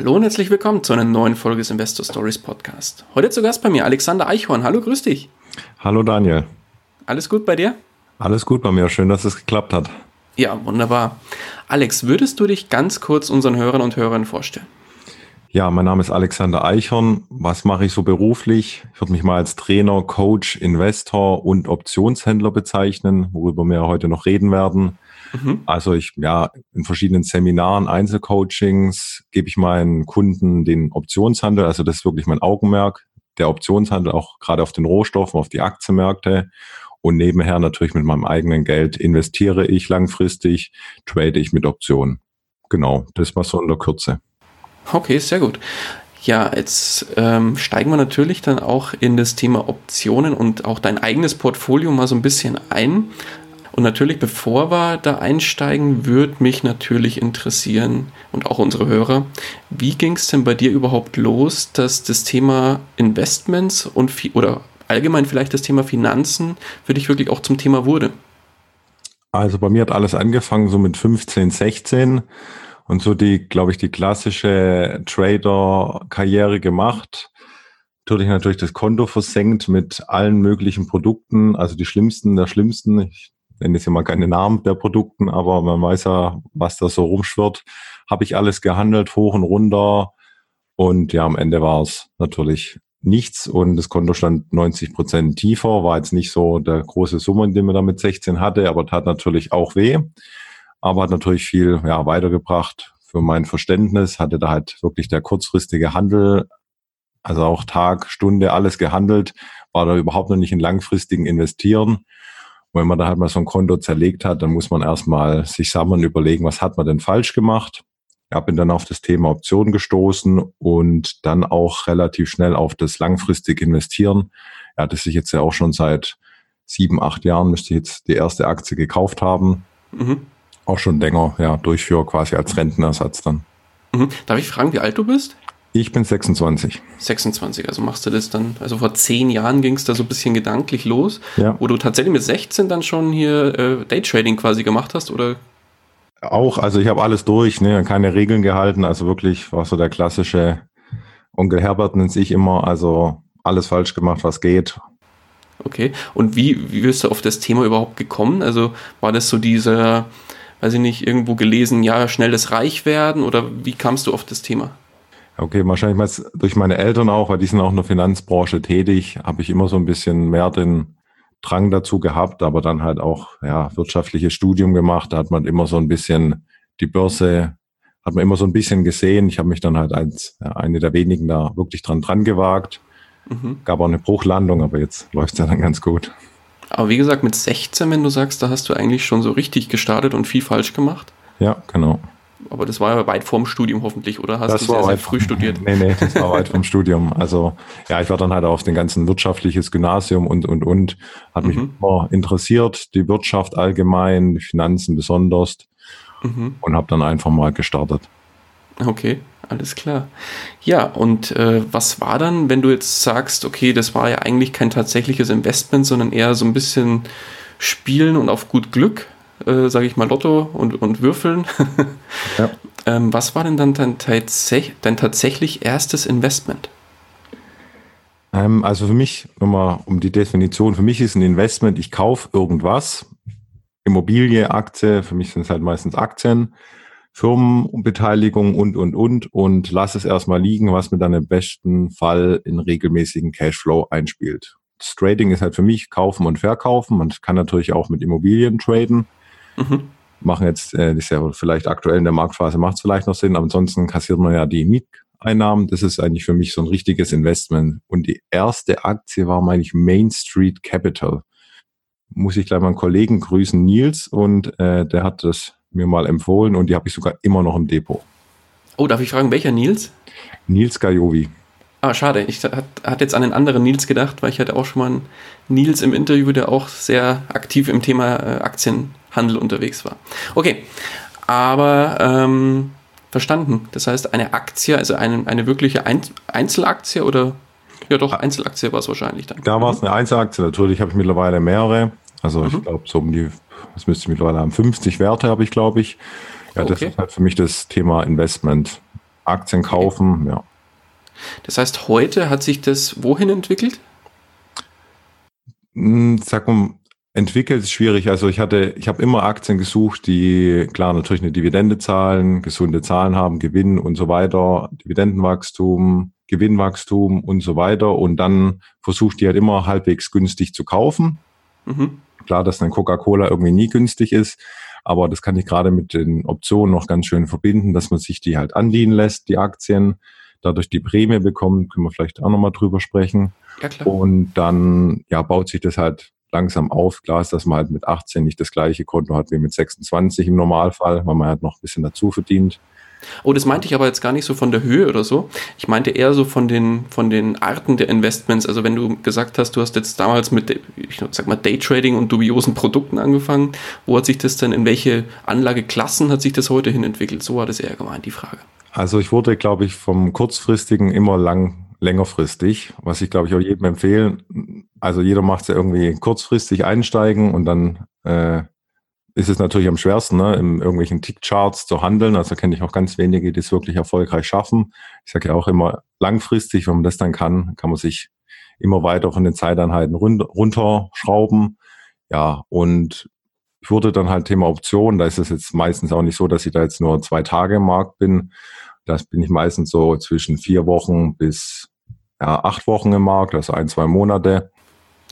Hallo und herzlich willkommen zu einer neuen Folge des Investor Stories Podcast. Heute zu Gast bei mir Alexander Eichhorn. Hallo, grüß dich. Hallo Daniel. Alles gut bei dir? Alles gut bei mir. Schön, dass es geklappt hat. Ja, wunderbar. Alex, würdest du dich ganz kurz unseren Hörern und Hörern vorstellen? Ja, mein Name ist Alexander Eichhorn. Was mache ich so beruflich? Ich würde mich mal als Trainer, Coach, Investor und Optionshändler bezeichnen, worüber wir heute noch reden werden. Mhm. Also ich, ja, in verschiedenen Seminaren, Einzelcoachings gebe ich meinen Kunden den Optionshandel. Also das ist wirklich mein Augenmerk. Der Optionshandel auch gerade auf den Rohstoffen, auf die Aktienmärkte. Und nebenher natürlich mit meinem eigenen Geld investiere ich langfristig, trade ich mit Optionen. Genau, das war so in der Kürze. Okay, sehr gut. Ja, jetzt ähm, steigen wir natürlich dann auch in das Thema Optionen und auch dein eigenes Portfolio mal so ein bisschen ein. Und natürlich, bevor wir da einsteigen, würde mich natürlich interessieren und auch unsere Hörer, wie ging es denn bei dir überhaupt los, dass das Thema Investments und oder allgemein vielleicht das Thema Finanzen für dich wirklich auch zum Thema wurde? Also bei mir hat alles angefangen so mit 15, 16 und so die, glaube ich, die klassische Trader-Karriere gemacht. Natürlich natürlich das Konto versenkt mit allen möglichen Produkten, also die schlimmsten der schlimmsten. Ich nenne jetzt immer keine Namen der Produkten, aber man weiß ja, was da so rumschwirrt. Habe ich alles gehandelt, hoch und runter. Und ja, am Ende war es natürlich nichts und das Konto stand 90 Prozent tiefer, war jetzt nicht so der große Summe, den man da mit 16 hatte, aber tat natürlich auch weh. Aber hat natürlich viel ja, weitergebracht für mein Verständnis, hatte da halt wirklich der kurzfristige Handel, also auch Tag, Stunde, alles gehandelt, war da überhaupt noch nicht in langfristigen Investieren wenn man da halt mal so ein Konto zerlegt hat, dann muss man erstmal sich sammeln, überlegen, was hat man denn falsch gemacht. Ich bin dann auf das Thema Optionen gestoßen und dann auch relativ schnell auf das langfristig investieren. Ja, das ich jetzt ja auch schon seit sieben, acht Jahren müsste ich jetzt die erste Aktie gekauft haben. Mhm. Auch schon länger, ja, durchführe quasi als Rentenersatz dann. Mhm. Darf ich fragen, wie alt du bist? Ich bin 26. 26, also machst du das dann, also vor zehn Jahren ging es da so ein bisschen gedanklich los, ja. wo du tatsächlich mit 16 dann schon hier äh, Daytrading quasi gemacht hast, oder? Auch, also ich habe alles durch, ne, keine Regeln gehalten, also wirklich war so der klassische Onkel Herbert nennt sich immer, also alles falsch gemacht, was geht. Okay, und wie, wie bist du auf das Thema überhaupt gekommen? Also war das so dieser, weiß ich nicht, irgendwo gelesen, ja, schnelles Reich werden oder wie kamst du auf das Thema? Okay, wahrscheinlich mal durch meine Eltern auch, weil die sind auch in der Finanzbranche tätig, habe ich immer so ein bisschen mehr den Drang dazu gehabt, aber dann halt auch ja wirtschaftliches Studium gemacht. Da hat man immer so ein bisschen die Börse, hat man immer so ein bisschen gesehen. Ich habe mich dann halt als ja, eine der wenigen da wirklich dran dran gewagt. Mhm. Gab auch eine Bruchlandung, aber jetzt läuft es ja dann ganz gut. Aber wie gesagt, mit 16, wenn du sagst, da hast du eigentlich schon so richtig gestartet und viel falsch gemacht. Ja, genau. Aber das war ja weit vorm Studium hoffentlich, oder? Hast das du sehr, sehr früh studiert? Nee, nee, das war weit vom Studium. Also ja, ich war dann halt auf den ganzen wirtschaftliches Gymnasium und, und, und. Hat mich mhm. immer interessiert, die Wirtschaft allgemein, die Finanzen besonders. Mhm. Und habe dann einfach mal gestartet. Okay, alles klar. Ja, und äh, was war dann, wenn du jetzt sagst, okay, das war ja eigentlich kein tatsächliches Investment, sondern eher so ein bisschen Spielen und auf gut Glück? Äh, sage ich mal, Lotto und, und Würfeln. ja. ähm, was war denn dann dein, dein tatsächlich erstes Investment? Ähm, also für mich, nochmal um die Definition, für mich ist ein Investment, ich kaufe irgendwas, Immobilie, Aktie, für mich sind es halt meistens Aktien, Firmenbeteiligung und, und, und und lass es erstmal liegen, was mir dann im besten Fall in regelmäßigen Cashflow einspielt. Das Trading ist halt für mich kaufen und verkaufen. Man kann natürlich auch mit Immobilien traden. Mhm. Machen jetzt, äh, ist ja vielleicht aktuell in der Marktphase, macht es vielleicht noch Sinn, aber ansonsten kassiert man ja die Mieteinnahmen. Das ist eigentlich für mich so ein richtiges Investment. Und die erste Aktie war, meine ich, Main Street Capital. Muss ich gleich mal einen Kollegen grüßen, Nils, und äh, der hat das mir mal empfohlen und die habe ich sogar immer noch im Depot. Oh, darf ich fragen, welcher Nils? Nils Gajovi. Ah, schade. Ich hatte jetzt an einen anderen Nils gedacht, weil ich hatte auch schon mal einen Nils im Interview, der auch sehr aktiv im Thema äh, Aktienhandel unterwegs war. Okay, aber ähm, verstanden. Das heißt, eine Aktie, also eine, eine wirkliche Einzelaktie oder ja doch, Einzelaktie war es wahrscheinlich dann. Da war es eine Einzelaktie, natürlich habe ich mittlerweile mehrere. Also mhm. ich glaube, so um die, was müsste ich mittlerweile haben, 50 Werte habe ich, glaube ich. Ja, okay. das ist halt für mich das Thema Investment. Aktien kaufen, okay. ja. Das heißt, heute hat sich das wohin entwickelt? Hm, sag mal, entwickelt ist schwierig. Also ich hatte, ich habe immer Aktien gesucht, die klar natürlich eine Dividende zahlen, gesunde Zahlen haben, Gewinn und so weiter, Dividendenwachstum, Gewinnwachstum und so weiter. Und dann versucht die halt immer halbwegs günstig zu kaufen. Mhm. Klar, dass ein Coca-Cola irgendwie nie günstig ist, aber das kann ich gerade mit den Optionen noch ganz schön verbinden, dass man sich die halt andienen lässt, die Aktien, dadurch die Prämie bekommt, können wir vielleicht auch nochmal drüber sprechen. Ja, klar. Und dann ja, baut sich das halt langsam auf. Klar ist, dass man halt mit 18 nicht das gleiche Konto hat wie mit 26 im Normalfall, weil man halt noch ein bisschen dazu verdient. Oh, das meinte ich aber jetzt gar nicht so von der Höhe oder so. Ich meinte eher so von den, von den Arten der Investments. Also wenn du gesagt hast, du hast jetzt damals mit, ich sag mal, Daytrading und dubiosen Produkten angefangen, wo hat sich das denn, in welche Anlageklassen hat sich das heute hin entwickelt? So war das eher gemeint, die Frage. Also ich wurde, glaube ich, vom kurzfristigen immer lang längerfristig, was ich glaube ich auch jedem empfehlen. Also jeder macht es ja irgendwie kurzfristig einsteigen und dann äh, ist es natürlich am schwersten, ne, in irgendwelchen Tick-Charts zu handeln. Also kenne ich auch ganz wenige, die es wirklich erfolgreich schaffen. Ich sage ja auch immer, langfristig, wenn man das dann kann, kann man sich immer weiter von den Zeiteinheiten runterschrauben. Ja, und ich wurde dann halt Thema Option. Da ist es jetzt meistens auch nicht so, dass ich da jetzt nur zwei Tage im Markt bin. Das bin ich meistens so zwischen vier Wochen bis ja, acht Wochen im Markt, also ein, zwei Monate.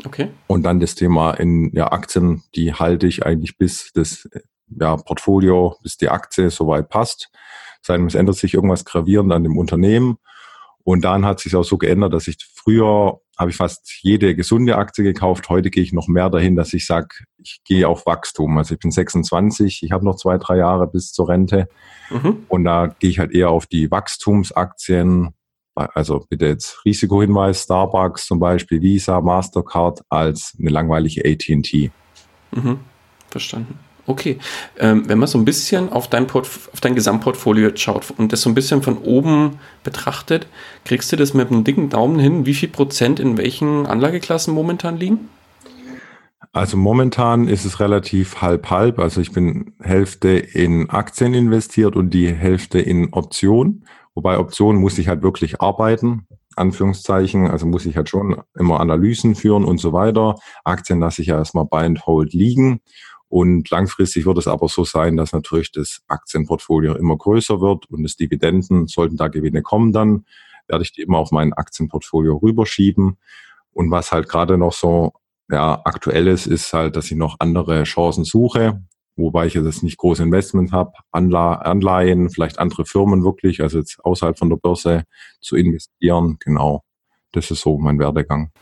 Okay. Und dann das Thema in ja, Aktien, die halte ich eigentlich bis das ja, Portfolio, bis die Aktie soweit passt. Sei es ändert sich irgendwas gravierend an dem Unternehmen. Und dann hat sich auch so geändert, dass ich früher habe ich fast jede gesunde Aktie gekauft. Heute gehe ich noch mehr dahin, dass ich sage, ich gehe auf Wachstum. Also ich bin 26, ich habe noch zwei, drei Jahre bis zur Rente. Mhm. Und da gehe ich halt eher auf die Wachstumsaktien, also bitte jetzt Risikohinweis, Starbucks zum Beispiel, Visa, Mastercard als eine langweilige AT&T. Mhm. Verstanden. Okay, ähm, wenn man so ein bisschen auf dein, auf dein Gesamtportfolio schaut und das so ein bisschen von oben betrachtet, kriegst du das mit einem dicken Daumen hin, wie viel Prozent in welchen Anlageklassen momentan liegen? Also momentan ist es relativ halb-halb. Also ich bin Hälfte in Aktien investiert und die Hälfte in Optionen. Wobei Optionen muss ich halt wirklich arbeiten, Anführungszeichen. Also muss ich halt schon immer Analysen führen und so weiter. Aktien lasse ich ja erstmal buy and hold liegen. Und langfristig wird es aber so sein, dass natürlich das Aktienportfolio immer größer wird und das Dividenden, sollten da Gewinne kommen, dann werde ich die immer auf mein Aktienportfolio rüberschieben. Und was halt gerade noch so ja, aktuell ist, ist halt, dass ich noch andere Chancen suche wobei ich jetzt nicht große Investment habe, Anleihen, vielleicht andere Firmen wirklich, also jetzt außerhalb von der Börse zu investieren. Genau, das ist so mein Werdegang.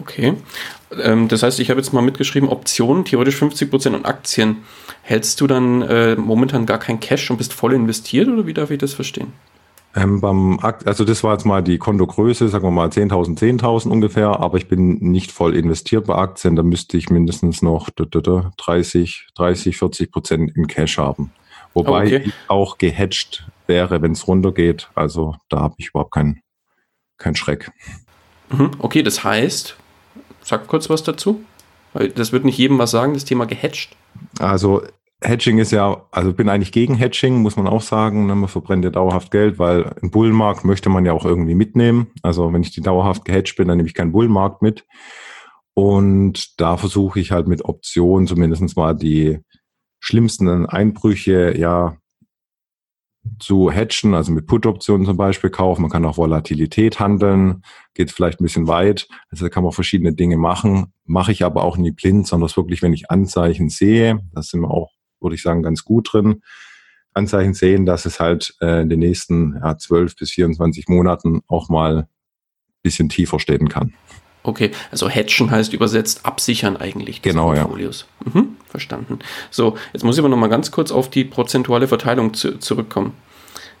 Okay, ähm, das heißt, ich habe jetzt mal mitgeschrieben, Optionen, theoretisch 50 Prozent und Aktien. Hältst du dann äh, momentan gar kein Cash und bist voll investiert oder wie darf ich das verstehen? Ähm, beim Akt, also das war jetzt mal die Kontogröße, sagen wir mal 10.000, 10.000 ungefähr, aber ich bin nicht voll investiert bei Aktien, da müsste ich mindestens noch 30, 30, 40 Prozent in Cash haben. Wobei okay. ich auch gehatcht wäre, wenn es runtergeht. Also da habe ich überhaupt keinen kein Schreck. Mhm. Okay, das heißt, sag kurz was dazu. Das wird nicht jedem was sagen, das Thema gehatcht. Also Hedging ist ja, also bin eigentlich gegen Hedging, muss man auch sagen. Ne? Man verbrennt ja dauerhaft Geld, weil ein Bullenmarkt möchte man ja auch irgendwie mitnehmen. Also wenn ich die dauerhaft gehedged bin, dann nehme ich keinen Bullenmarkt mit. Und da versuche ich halt mit Optionen zumindest mal die schlimmsten Einbrüche ja zu hedgen, also mit Put-Optionen zum Beispiel kaufen. Man kann auch Volatilität handeln, geht vielleicht ein bisschen weit. Also da kann man verschiedene Dinge machen. Mache ich aber auch nie blind, sondern wirklich, wenn ich Anzeichen sehe, das sind wir auch würde ich sagen, ganz gut drin. Anzeichen sehen, dass es halt äh, in den nächsten ja, 12 bis 24 Monaten auch mal ein bisschen tiefer stehen kann. Okay, also hedgen heißt übersetzt absichern eigentlich genau, Portfolios. Ja. Mhm, verstanden. So, jetzt muss ich aber noch mal ganz kurz auf die prozentuale Verteilung zu, zurückkommen.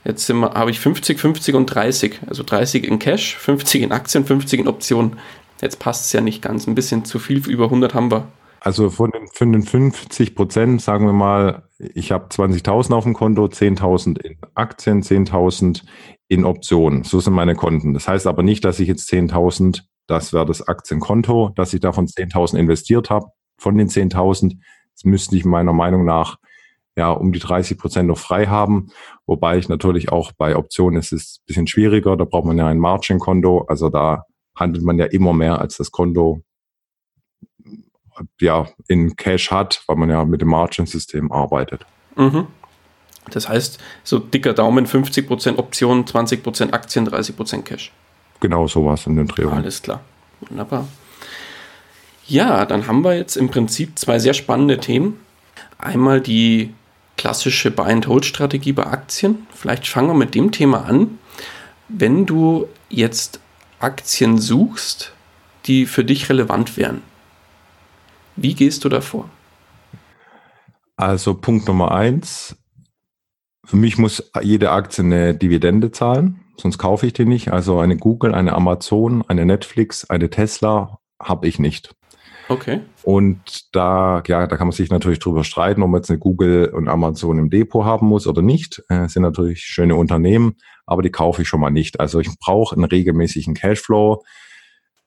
Jetzt habe ich 50, 50 und 30. Also 30 in Cash, 50 in Aktien, 50 in Optionen. Jetzt passt es ja nicht ganz. Ein bisschen zu viel, über 100 haben wir. Also von den, von den 50 Prozent, sagen wir mal, ich habe 20.000 auf dem Konto, 10.000 in Aktien, 10.000 in Optionen. So sind meine Konten. Das heißt aber nicht, dass ich jetzt 10.000, das wäre das Aktienkonto, dass ich davon 10.000 investiert habe. Von den 10.000 müsste ich meiner Meinung nach ja um die 30 Prozent noch frei haben. Wobei ich natürlich auch bei Optionen ist es ein bisschen schwieriger. Da braucht man ja ein Margin-Konto. Also da handelt man ja immer mehr als das Konto ja in Cash hat, weil man ja mit dem Margin-System arbeitet. Mhm. Das heißt, so dicker Daumen, 50% Optionen, 20% Aktien, 30% Cash. Genau sowas in den Drehungen. Alles klar. Wunderbar. Ja, dann haben wir jetzt im Prinzip zwei sehr spannende Themen. Einmal die klassische Buy-and-Hold-Strategie bei Aktien. Vielleicht fangen wir mit dem Thema an. Wenn du jetzt Aktien suchst, die für dich relevant wären, wie gehst du davor? Also Punkt Nummer eins. Für mich muss jede Aktie eine Dividende zahlen, sonst kaufe ich die nicht. Also eine Google, eine Amazon, eine Netflix, eine Tesla habe ich nicht. Okay. Und da, ja, da kann man sich natürlich drüber streiten, ob man jetzt eine Google und Amazon im Depot haben muss oder nicht. Äh, sind natürlich schöne Unternehmen, aber die kaufe ich schon mal nicht. Also ich brauche einen regelmäßigen Cashflow.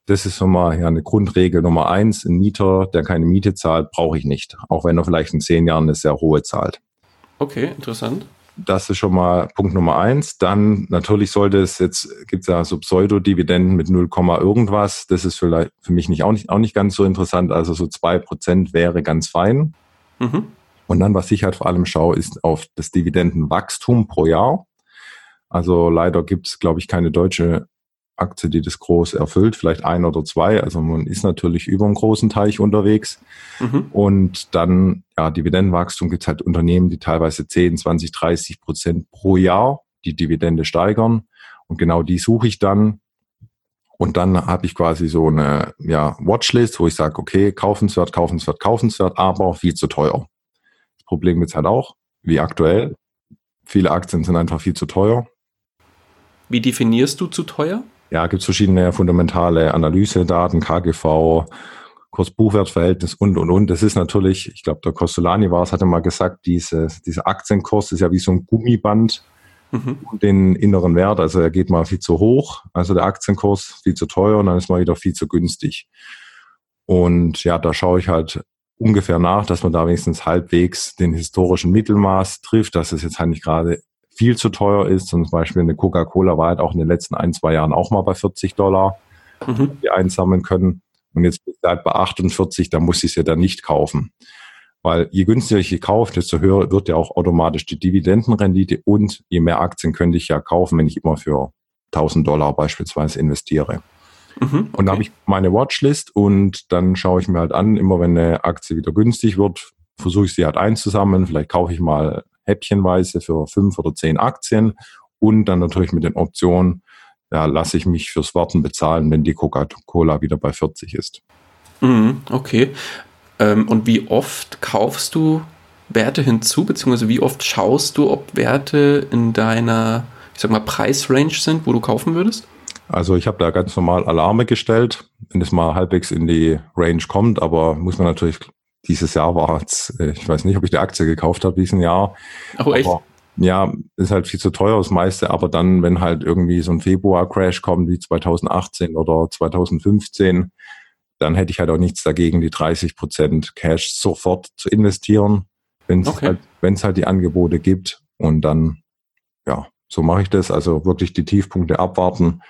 Das ist schon mal ja, eine Grundregel Nummer eins. Ein Mieter, der keine Miete zahlt, brauche ich nicht. Auch wenn er vielleicht in zehn Jahren eine sehr hohe zahlt. Okay, interessant. Das ist schon mal Punkt Nummer eins. Dann natürlich sollte es jetzt, gibt es ja so Pseudo-Dividenden mit 0, irgendwas. Das ist vielleicht für mich nicht auch, nicht auch nicht ganz so interessant. Also so zwei Prozent wäre ganz fein. Mhm. Und dann, was ich halt vor allem schaue, ist auf das Dividendenwachstum pro Jahr. Also leider gibt es, glaube ich, keine deutsche Aktie, die das groß erfüllt, vielleicht ein oder zwei. Also man ist natürlich über einen großen Teich unterwegs. Mhm. Und dann, ja, Dividendenwachstum gibt es halt Unternehmen, die teilweise 10, 20, 30 Prozent pro Jahr die Dividende steigern. Und genau die suche ich dann. Und dann habe ich quasi so eine ja, Watchlist, wo ich sage, okay, kaufenswert, kaufenswert, kaufenswert, aber viel zu teuer. Das Problem ist halt auch, wie aktuell, viele Aktien sind einfach viel zu teuer. Wie definierst du zu teuer? Ja, gibt es verschiedene fundamentale Analysedaten, KGV, Kurs-Buchwert-Verhältnis und, und, und. Das ist natürlich, ich glaube, der Costolani war es, hatte mal gesagt, diese, dieser Aktienkurs ist ja wie so ein Gummiband mhm. den inneren Wert. Also er geht mal viel zu hoch, also der Aktienkurs viel zu teuer und dann ist mal wieder viel zu günstig. Und ja, da schaue ich halt ungefähr nach, dass man da wenigstens halbwegs den historischen Mittelmaß trifft, dass es jetzt halt nicht gerade viel zu teuer ist. Zum Beispiel eine Coca-Cola war halt auch in den letzten ein, zwei Jahren auch mal bei 40 Dollar, mhm. die einsammeln können. Und jetzt ist halt bei 48, da muss ich es ja dann nicht kaufen. Weil je günstiger ich kaufe, desto höher wird ja auch automatisch die Dividendenrendite und je mehr Aktien könnte ich ja kaufen, wenn ich immer für 1000 Dollar beispielsweise investiere. Mhm, okay. Und da habe ich meine Watchlist und dann schaue ich mir halt an, immer wenn eine Aktie wieder günstig wird, versuche ich sie halt einzusammeln. Vielleicht kaufe ich mal häppchenweise für fünf oder zehn Aktien und dann natürlich mit den Optionen, ja, lasse ich mich fürs Warten bezahlen, wenn die Coca-Cola wieder bei 40 ist. Mhm, okay. Ähm, und wie oft kaufst du Werte hinzu, beziehungsweise wie oft schaust du, ob Werte in deiner, ich sag mal, Preisrange sind, wo du kaufen würdest? Also ich habe da ganz normal Alarme gestellt, wenn es mal halbwegs in die Range kommt, aber muss man natürlich dieses Jahr war es, äh, ich weiß nicht, ob ich die Aktie gekauft habe diesen Jahr. Oh, echt? Aber, ja, ist halt viel zu teuer das meiste, aber dann, wenn halt irgendwie so ein Februar-Crash kommt wie 2018 oder 2015, dann hätte ich halt auch nichts dagegen, die 30 Prozent Cash sofort zu investieren, wenn es okay. halt, wenn's halt die Angebote gibt. Und dann, ja, so mache ich das. Also wirklich die Tiefpunkte abwarten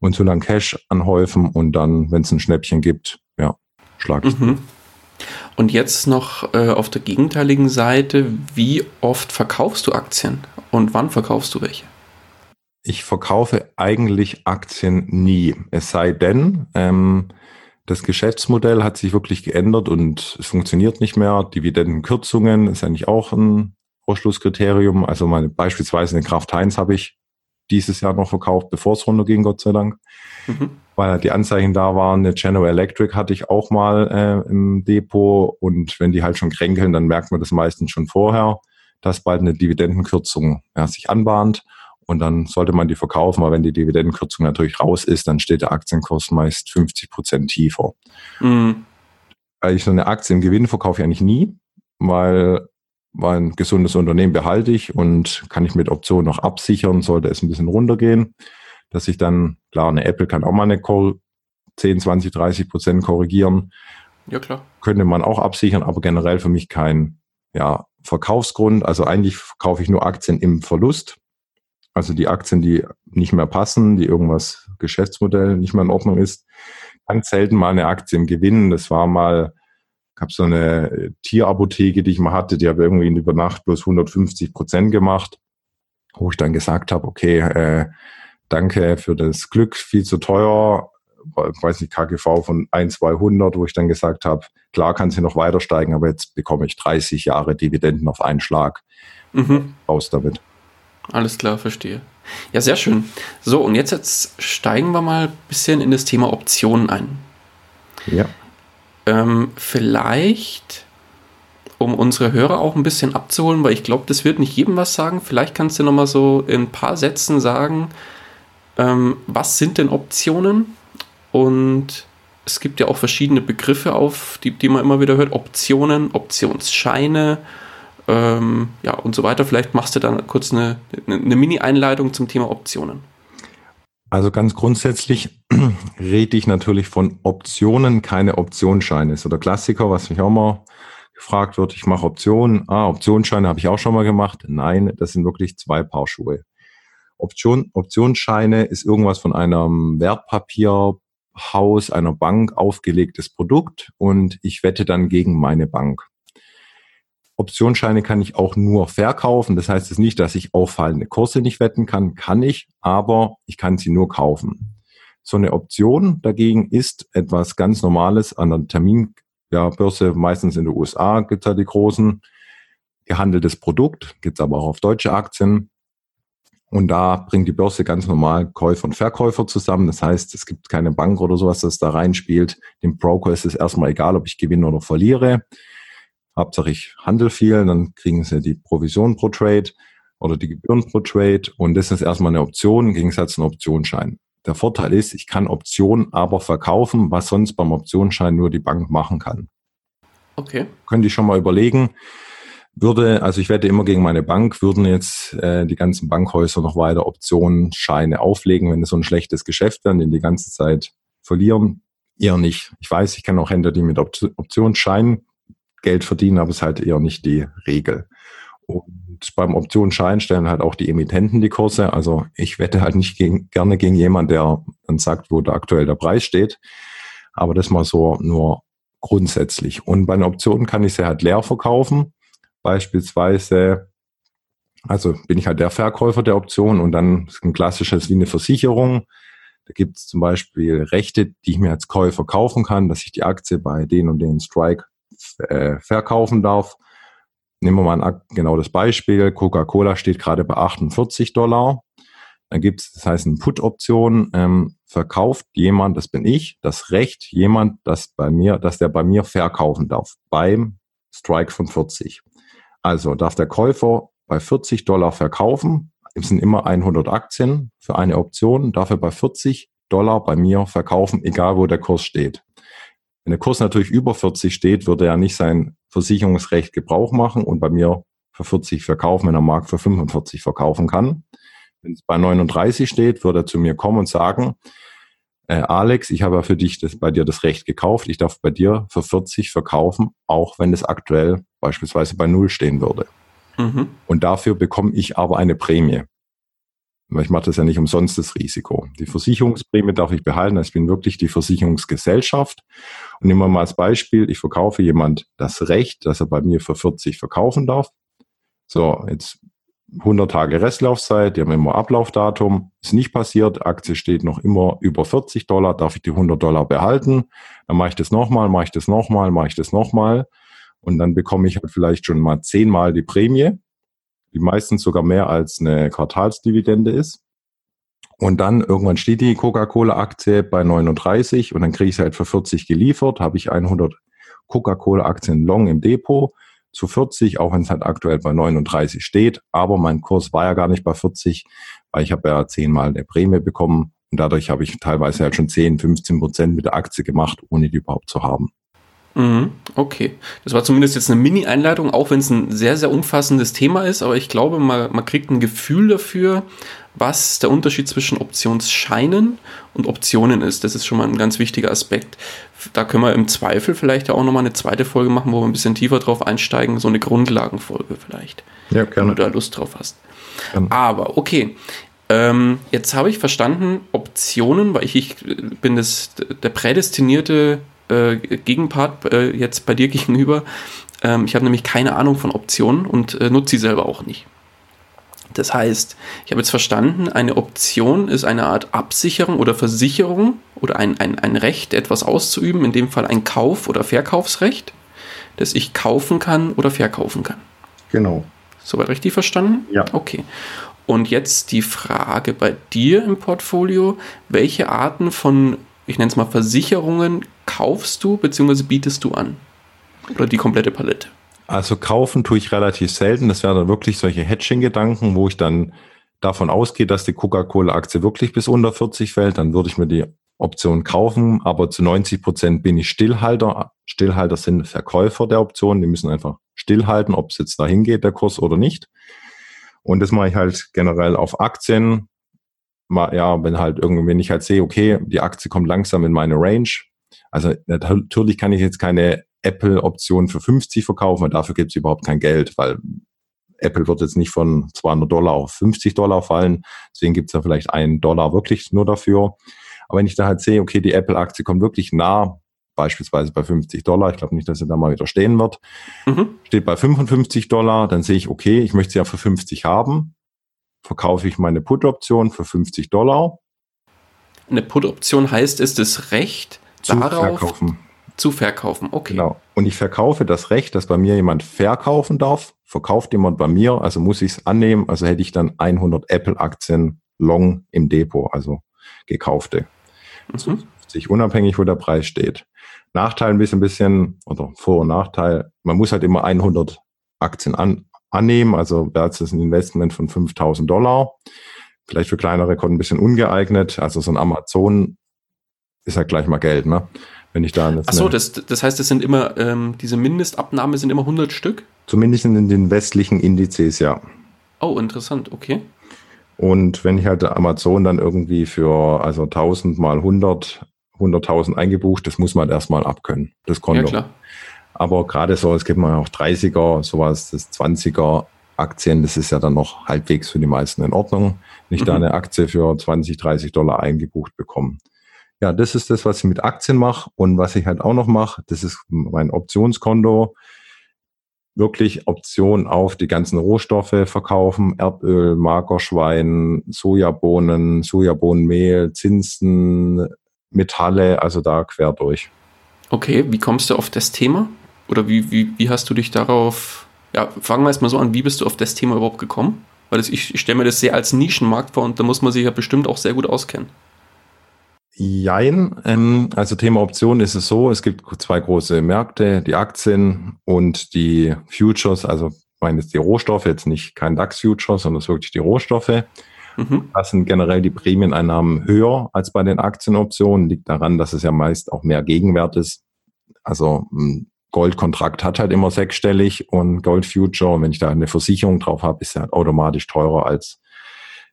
und so lang Cash anhäufen und dann, wenn es ein Schnäppchen gibt, ja, schlage ich. Mhm. Und jetzt noch äh, auf der gegenteiligen Seite, wie oft verkaufst du Aktien und wann verkaufst du welche? Ich verkaufe eigentlich Aktien nie. Es sei denn, ähm, das Geschäftsmodell hat sich wirklich geändert und es funktioniert nicht mehr. Dividendenkürzungen ist eigentlich auch ein Ausschlusskriterium. Also meine, beispielsweise eine Kraft Heinz habe ich dieses Jahr noch verkauft, bevor es runterging, Gott sei Dank. Mhm weil die Anzeichen da waren. Eine General Electric hatte ich auch mal äh, im Depot und wenn die halt schon kränkeln, dann merkt man das meistens schon vorher, dass bald eine Dividendenkürzung ja, sich anbahnt. und dann sollte man die verkaufen, aber wenn die Dividendenkürzung natürlich raus ist, dann steht der Aktienkurs meist 50 Prozent tiefer. Mhm. Eigentlich so eine Aktie im Gewinn verkaufe ich eigentlich nie, weil, weil ein gesundes Unternehmen behalte ich und kann ich mit Optionen noch absichern, sollte es ein bisschen runtergehen, dass ich dann, klar, eine Apple kann auch mal eine 10, 20, 30 Prozent korrigieren. Ja, klar. Könnte man auch absichern, aber generell für mich kein ja, Verkaufsgrund. Also eigentlich verkaufe ich nur Aktien im Verlust. Also die Aktien, die nicht mehr passen, die irgendwas Geschäftsmodell nicht mehr in Ordnung ist. Ganz selten mal eine Aktie im Gewinn. Das war mal, gab so eine Tierapotheke, die ich mal hatte, die habe irgendwie in über Nacht bloß 150 Prozent gemacht, wo ich dann gesagt habe, okay, äh, danke für das Glück, viel zu teuer, weiß nicht, KGV von 1, 200, wo ich dann gesagt habe, klar kann sie noch weiter steigen, aber jetzt bekomme ich 30 Jahre Dividenden auf einen Schlag. Mhm. Raus damit. Alles klar, verstehe. Ja, sehr schön. So, und jetzt, jetzt steigen wir mal ein bisschen in das Thema Optionen ein. Ja. Ähm, vielleicht, um unsere Hörer auch ein bisschen abzuholen, weil ich glaube, das wird nicht jedem was sagen. Vielleicht kannst du noch mal so in ein paar Sätzen sagen, ähm, was sind denn Optionen und es gibt ja auch verschiedene Begriffe auf, die, die man immer wieder hört. Optionen, Optionsscheine, ähm, ja und so weiter. Vielleicht machst du dann kurz eine, eine Mini-Einleitung zum Thema Optionen. Also ganz grundsätzlich rede ich natürlich von Optionen, keine Optionsscheine. Ist so der Klassiker, was mich auch mal gefragt wird. Ich mache Optionen. Ah, Optionsscheine habe ich auch schon mal gemacht. Nein, das sind wirklich zwei Paar Schuhe. Option, Optionsscheine ist irgendwas von einem Wertpapier, Haus einer Bank aufgelegtes Produkt und ich wette dann gegen meine Bank. Optionsscheine kann ich auch nur verkaufen. Das heißt es nicht, dass ich auffallende Kurse nicht wetten kann. Kann ich, aber ich kann sie nur kaufen. So eine Option dagegen ist etwas ganz Normales an der Terminbörse, ja, meistens in den USA gibt es ja die großen, gehandeltes Produkt, gibt es aber auch auf deutsche Aktien. Und da bringt die Börse ganz normal Käufer und Verkäufer zusammen. Das heißt, es gibt keine Bank oder sowas, das da reinspielt. Dem Broker ist es erstmal egal, ob ich gewinne oder verliere. Hauptsache ich handel viel, dann kriegen sie die Provision pro Trade oder die Gebühren pro Trade. Und das ist erstmal eine Option im Gegensatz zu einem Optionsschein. Der Vorteil ist, ich kann Optionen aber verkaufen, was sonst beim Optionsschein nur die Bank machen kann. Okay. Könnt ihr schon mal überlegen, würde, also ich wette immer gegen meine Bank, würden jetzt äh, die ganzen Bankhäuser noch weiter Optionsscheine auflegen, wenn es so ein schlechtes Geschäft wäre, den die ganze Zeit verlieren? Eher nicht. Ich weiß, ich kenne auch Händler, die mit Optionsscheinen Geld verdienen, aber es ist halt eher nicht die Regel. Und beim Optionsschein stellen halt auch die Emittenten die Kurse. Also ich wette halt nicht gegen, gerne gegen jemanden, der dann sagt, wo da aktuell der Preis steht. Aber das mal so nur grundsätzlich. Und bei einer Option kann ich sie halt leer verkaufen beispielsweise, also bin ich halt der Verkäufer der Option und dann ist ein klassisches wie eine Versicherung. Da gibt es zum Beispiel Rechte, die ich mir als Käufer kaufen kann, dass ich die Aktie bei den und den Strike äh, verkaufen darf. Nehmen wir mal ein, genau das Beispiel. Coca-Cola steht gerade bei 48 Dollar. Dann gibt es, das heißt, eine Put-Option, ähm, verkauft jemand, das bin ich, das Recht, jemand, das bei mir, dass der bei mir verkaufen darf, beim Strike von 40. Also darf der Käufer bei 40 Dollar verkaufen, es sind immer 100 Aktien für eine Option, darf er bei 40 Dollar bei mir verkaufen, egal wo der Kurs steht. Wenn der Kurs natürlich über 40 steht, würde er nicht sein Versicherungsrecht Gebrauch machen und bei mir für 40 verkaufen, wenn er mag, für 45 verkaufen kann. Wenn es bei 39 steht, würde er zu mir kommen und sagen, äh, Alex, ich habe ja für dich das, bei dir das Recht gekauft, ich darf bei dir für 40 verkaufen, auch wenn es aktuell beispielsweise bei Null stehen würde. Mhm. Und dafür bekomme ich aber eine Prämie. Weil ich mache das ja nicht umsonst das Risiko. Die Versicherungsprämie darf ich behalten. Ich bin wirklich die Versicherungsgesellschaft. Und nehmen wir mal als Beispiel, ich verkaufe jemand das Recht, dass er bei mir für 40 verkaufen darf. So, jetzt 100 Tage Restlaufzeit, die haben immer Ablaufdatum, ist nicht passiert, Aktie steht noch immer über 40 Dollar, darf ich die 100 Dollar behalten, dann mache ich das nochmal, mache ich das nochmal, mache ich das nochmal und dann bekomme ich halt vielleicht schon mal zehnmal die Prämie, die meistens sogar mehr als eine Quartalsdividende ist. Und dann irgendwann steht die Coca-Cola-Aktie bei 39 und dann kriege ich sie halt für 40 geliefert, habe ich 100 Coca-Cola-Aktien long im Depot zu 40, auch wenn es halt aktuell bei 39 steht. Aber mein Kurs war ja gar nicht bei 40, weil ich habe ja zehnmal eine Prämie bekommen und dadurch habe ich teilweise halt schon 10, 15 Prozent mit der Aktie gemacht, ohne die überhaupt zu haben. Mhm, okay. Das war zumindest jetzt eine Mini-Einleitung, auch wenn es ein sehr, sehr umfassendes Thema ist, aber ich glaube, man, man kriegt ein Gefühl dafür, was der Unterschied zwischen Optionsscheinen und Optionen ist. Das ist schon mal ein ganz wichtiger Aspekt. Da können wir im Zweifel vielleicht auch nochmal eine zweite Folge machen, wo wir ein bisschen tiefer drauf einsteigen, so eine Grundlagenfolge vielleicht. Ja, gerne. Wenn du da Lust drauf hast. Gerne. Aber okay, ähm, jetzt habe ich verstanden, Optionen, weil ich, ich bin das, der prädestinierte äh, Gegenpart äh, jetzt bei dir gegenüber. Ähm, ich habe nämlich keine Ahnung von Optionen und äh, nutze sie selber auch nicht. Das heißt, ich habe jetzt verstanden, eine Option ist eine Art Absicherung oder Versicherung oder ein, ein, ein Recht, etwas auszuüben, in dem Fall ein Kauf- oder Verkaufsrecht, das ich kaufen kann oder verkaufen kann. Genau. Soweit richtig verstanden? Ja. Okay. Und jetzt die Frage bei dir im Portfolio, welche Arten von, ich nenne es mal Versicherungen, kaufst du bzw. bietest du an? Oder die komplette Palette? Also kaufen tue ich relativ selten. Das wären dann wirklich solche Hedging-Gedanken, wo ich dann davon ausgehe, dass die Coca-Cola-Aktie wirklich bis unter 40 fällt. Dann würde ich mir die Option kaufen, aber zu 90 Prozent bin ich Stillhalter. Stillhalter sind Verkäufer der Option. Die müssen einfach stillhalten, ob es jetzt dahin geht, der Kurs oder nicht. Und das mache ich halt generell auf Aktien. Mal, ja, wenn halt irgendwie, wenn ich halt sehe, okay, die Aktie kommt langsam in meine Range. Also natürlich kann ich jetzt keine Apple-Option für 50 verkaufen, weil dafür gibt es überhaupt kein Geld, weil Apple wird jetzt nicht von 200 Dollar auf 50 Dollar fallen. Deswegen gibt es ja vielleicht einen Dollar wirklich nur dafür. Aber wenn ich da halt sehe, okay, die Apple-Aktie kommt wirklich nah beispielsweise bei 50 Dollar, ich glaube nicht, dass sie da mal wieder stehen wird, mhm. steht bei 55 Dollar, dann sehe ich, okay, ich möchte sie ja für 50 haben, verkaufe ich meine Put-Option für 50 Dollar. Eine Put-Option heißt, ist das Recht zu darauf verkaufen. zu verkaufen, okay. Genau. Und ich verkaufe das Recht, dass bei mir jemand verkaufen darf, verkauft jemand bei mir, also muss ich es annehmen, also hätte ich dann 100 Apple-Aktien long im Depot, also gekaufte. Mhm. Sich unabhängig, wo der Preis steht. Nachteil ein bisschen, bisschen, oder Vor- und Nachteil, man muss halt immer 100 Aktien an, annehmen, also da ist ein Investment von 5000 Dollar. Vielleicht für kleinere Kunden ein bisschen ungeeignet. Also so ein Amazon ist halt gleich mal Geld, ne? Wenn ich da Ach so, das, das heißt, es sind immer, ähm, diese Mindestabnahme sind immer 100 Stück? Zumindest in den westlichen Indizes, ja. Oh, interessant, okay. Und wenn ich halt Amazon dann irgendwie für, also 1000 mal 100 100.000 eingebucht, das muss man halt erstmal abkönnen, das Konto. Ja, klar. Aber gerade so, es gibt mal auch 30er, sowas, das 20er Aktien, das ist ja dann noch halbwegs für die meisten in Ordnung. Nicht mhm. da eine Aktie für 20, 30 Dollar eingebucht bekommen. Ja, das ist das, was ich mit Aktien mache. Und was ich halt auch noch mache, das ist mein Optionskonto. Wirklich Optionen auf die ganzen Rohstoffe verkaufen, Erdöl, Magerschwein, Sojabohnen, Sojabohnenmehl, Zinsen, Metalle, also da quer durch. Okay, wie kommst du auf das Thema? Oder wie, wie, wie hast du dich darauf, ja, fangen wir erstmal so an, wie bist du auf das Thema überhaupt gekommen? Weil das, ich, ich stelle mir das sehr als Nischenmarkt vor und da muss man sich ja bestimmt auch sehr gut auskennen. Jein, ähm, also Thema Optionen ist es so, es gibt zwei große Märkte, die Aktien und die Futures, also meine die Rohstoffe, jetzt nicht kein DAX-Future, sondern es ist wirklich die Rohstoffe. Mhm. Da sind generell die Prämieneinnahmen höher als bei den Aktienoptionen. Liegt daran, dass es ja meist auch mehr Gegenwert ist. Also Goldkontrakt hat halt immer sechsstellig und Gold Future, wenn ich da eine Versicherung drauf habe, ist halt automatisch teurer als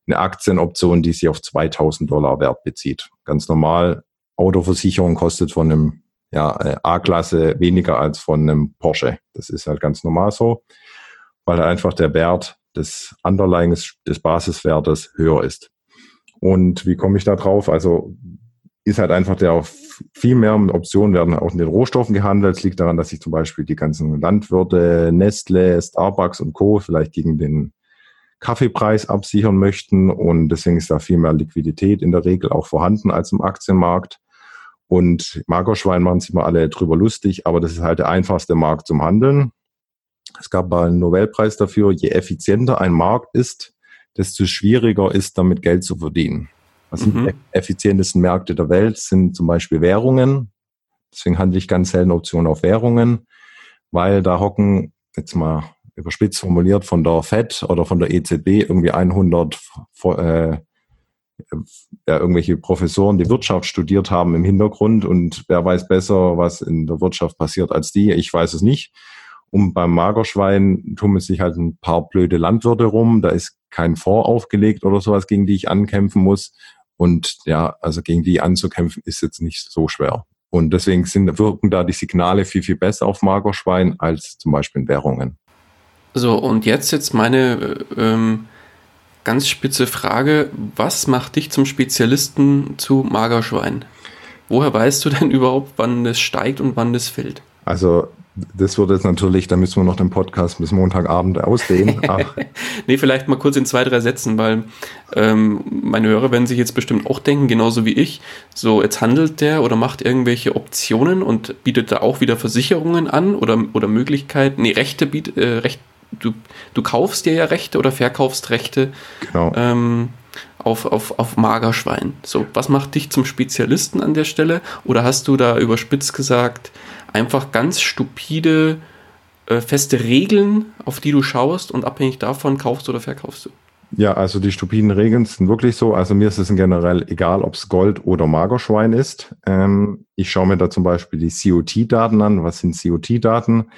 eine Aktienoption, die sich auf 2000 Dollar Wert bezieht. Ganz normal, Autoversicherung kostet von einem ja, äh, A-Klasse weniger als von einem Porsche. Das ist halt ganz normal so, weil einfach der Wert des Underlyings, des Basiswertes höher ist. Und wie komme ich da drauf? Also ist halt einfach der viel mehr Optionen werden auch in den Rohstoffen gehandelt. Es liegt daran, dass sich zum Beispiel die ganzen Landwirte, Nestle, Starbucks und Co. vielleicht gegen den Kaffeepreis absichern möchten. Und deswegen ist da viel mehr Liquidität in der Regel auch vorhanden als im Aktienmarkt. Und Magerschwein machen sich mal alle drüber lustig, aber das ist halt der einfachste Markt zum Handeln. Es gab mal einen Nobelpreis dafür, je effizienter ein Markt ist, desto schwieriger ist, damit Geld zu verdienen. Was sind mhm. die effizientesten Märkte der Welt? Sind zum Beispiel Währungen. Deswegen handle ich ganz selten Optionen auf Währungen, weil da hocken jetzt mal überspitzt formuliert, von der FED oder von der EZB irgendwie 100 äh, ja, irgendwelche Professoren, die Wirtschaft studiert haben im Hintergrund und wer weiß besser, was in der Wirtschaft passiert als die. Ich weiß es nicht. Und beim Magerschwein tun sich halt ein paar blöde Landwirte rum. Da ist kein Fonds aufgelegt oder sowas, gegen die ich ankämpfen muss. Und ja, also gegen die anzukämpfen ist jetzt nicht so schwer. Und deswegen sind, wirken da die Signale viel, viel besser auf Magerschwein als zum Beispiel in Währungen. So, und jetzt jetzt meine ähm, ganz spitze Frage. Was macht dich zum Spezialisten zu Magerschwein? Woher weißt du denn überhaupt, wann es steigt und wann es fällt? Also das wird jetzt natürlich, da müssen wir noch den Podcast bis Montagabend ausdehnen. nee, vielleicht mal kurz in zwei, drei Sätzen, weil ähm, meine Hörer werden sich jetzt bestimmt auch denken, genauso wie ich, so jetzt handelt der oder macht irgendwelche Optionen und bietet da auch wieder Versicherungen an oder, oder Möglichkeiten, nee, Rechte bietet, äh, Recht, du, du kaufst dir ja Rechte oder verkaufst Rechte. Genau. Ähm, auf, auf, auf Magerschwein. So, was macht dich zum Spezialisten an der Stelle? Oder hast du da überspitzt gesagt, einfach ganz stupide, äh, feste Regeln, auf die du schaust und abhängig davon kaufst oder verkaufst du. Ja, also die stupiden Regeln sind wirklich so. Also mir ist es generell egal, ob es Gold oder Magerschwein ist. Ähm, ich schaue mir da zum Beispiel die COT-Daten an. Was sind COT-Daten?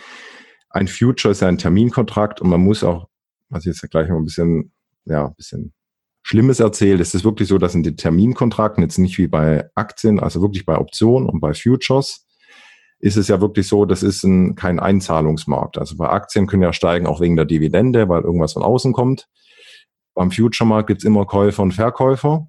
Ein Future ist ja ein Terminkontrakt und man muss auch, was ich jetzt gleich mal ein bisschen, ja, ein bisschen Schlimmes erzählt. Es ist wirklich so, dass in den Terminkontrakten jetzt nicht wie bei Aktien, also wirklich bei Optionen und bei Futures, ist es ja wirklich so, das ist ein, kein Einzahlungsmarkt. Also bei Aktien können ja steigen auch wegen der Dividende, weil irgendwas von außen kommt. Beim Future-Markt gibt's immer Käufer und Verkäufer.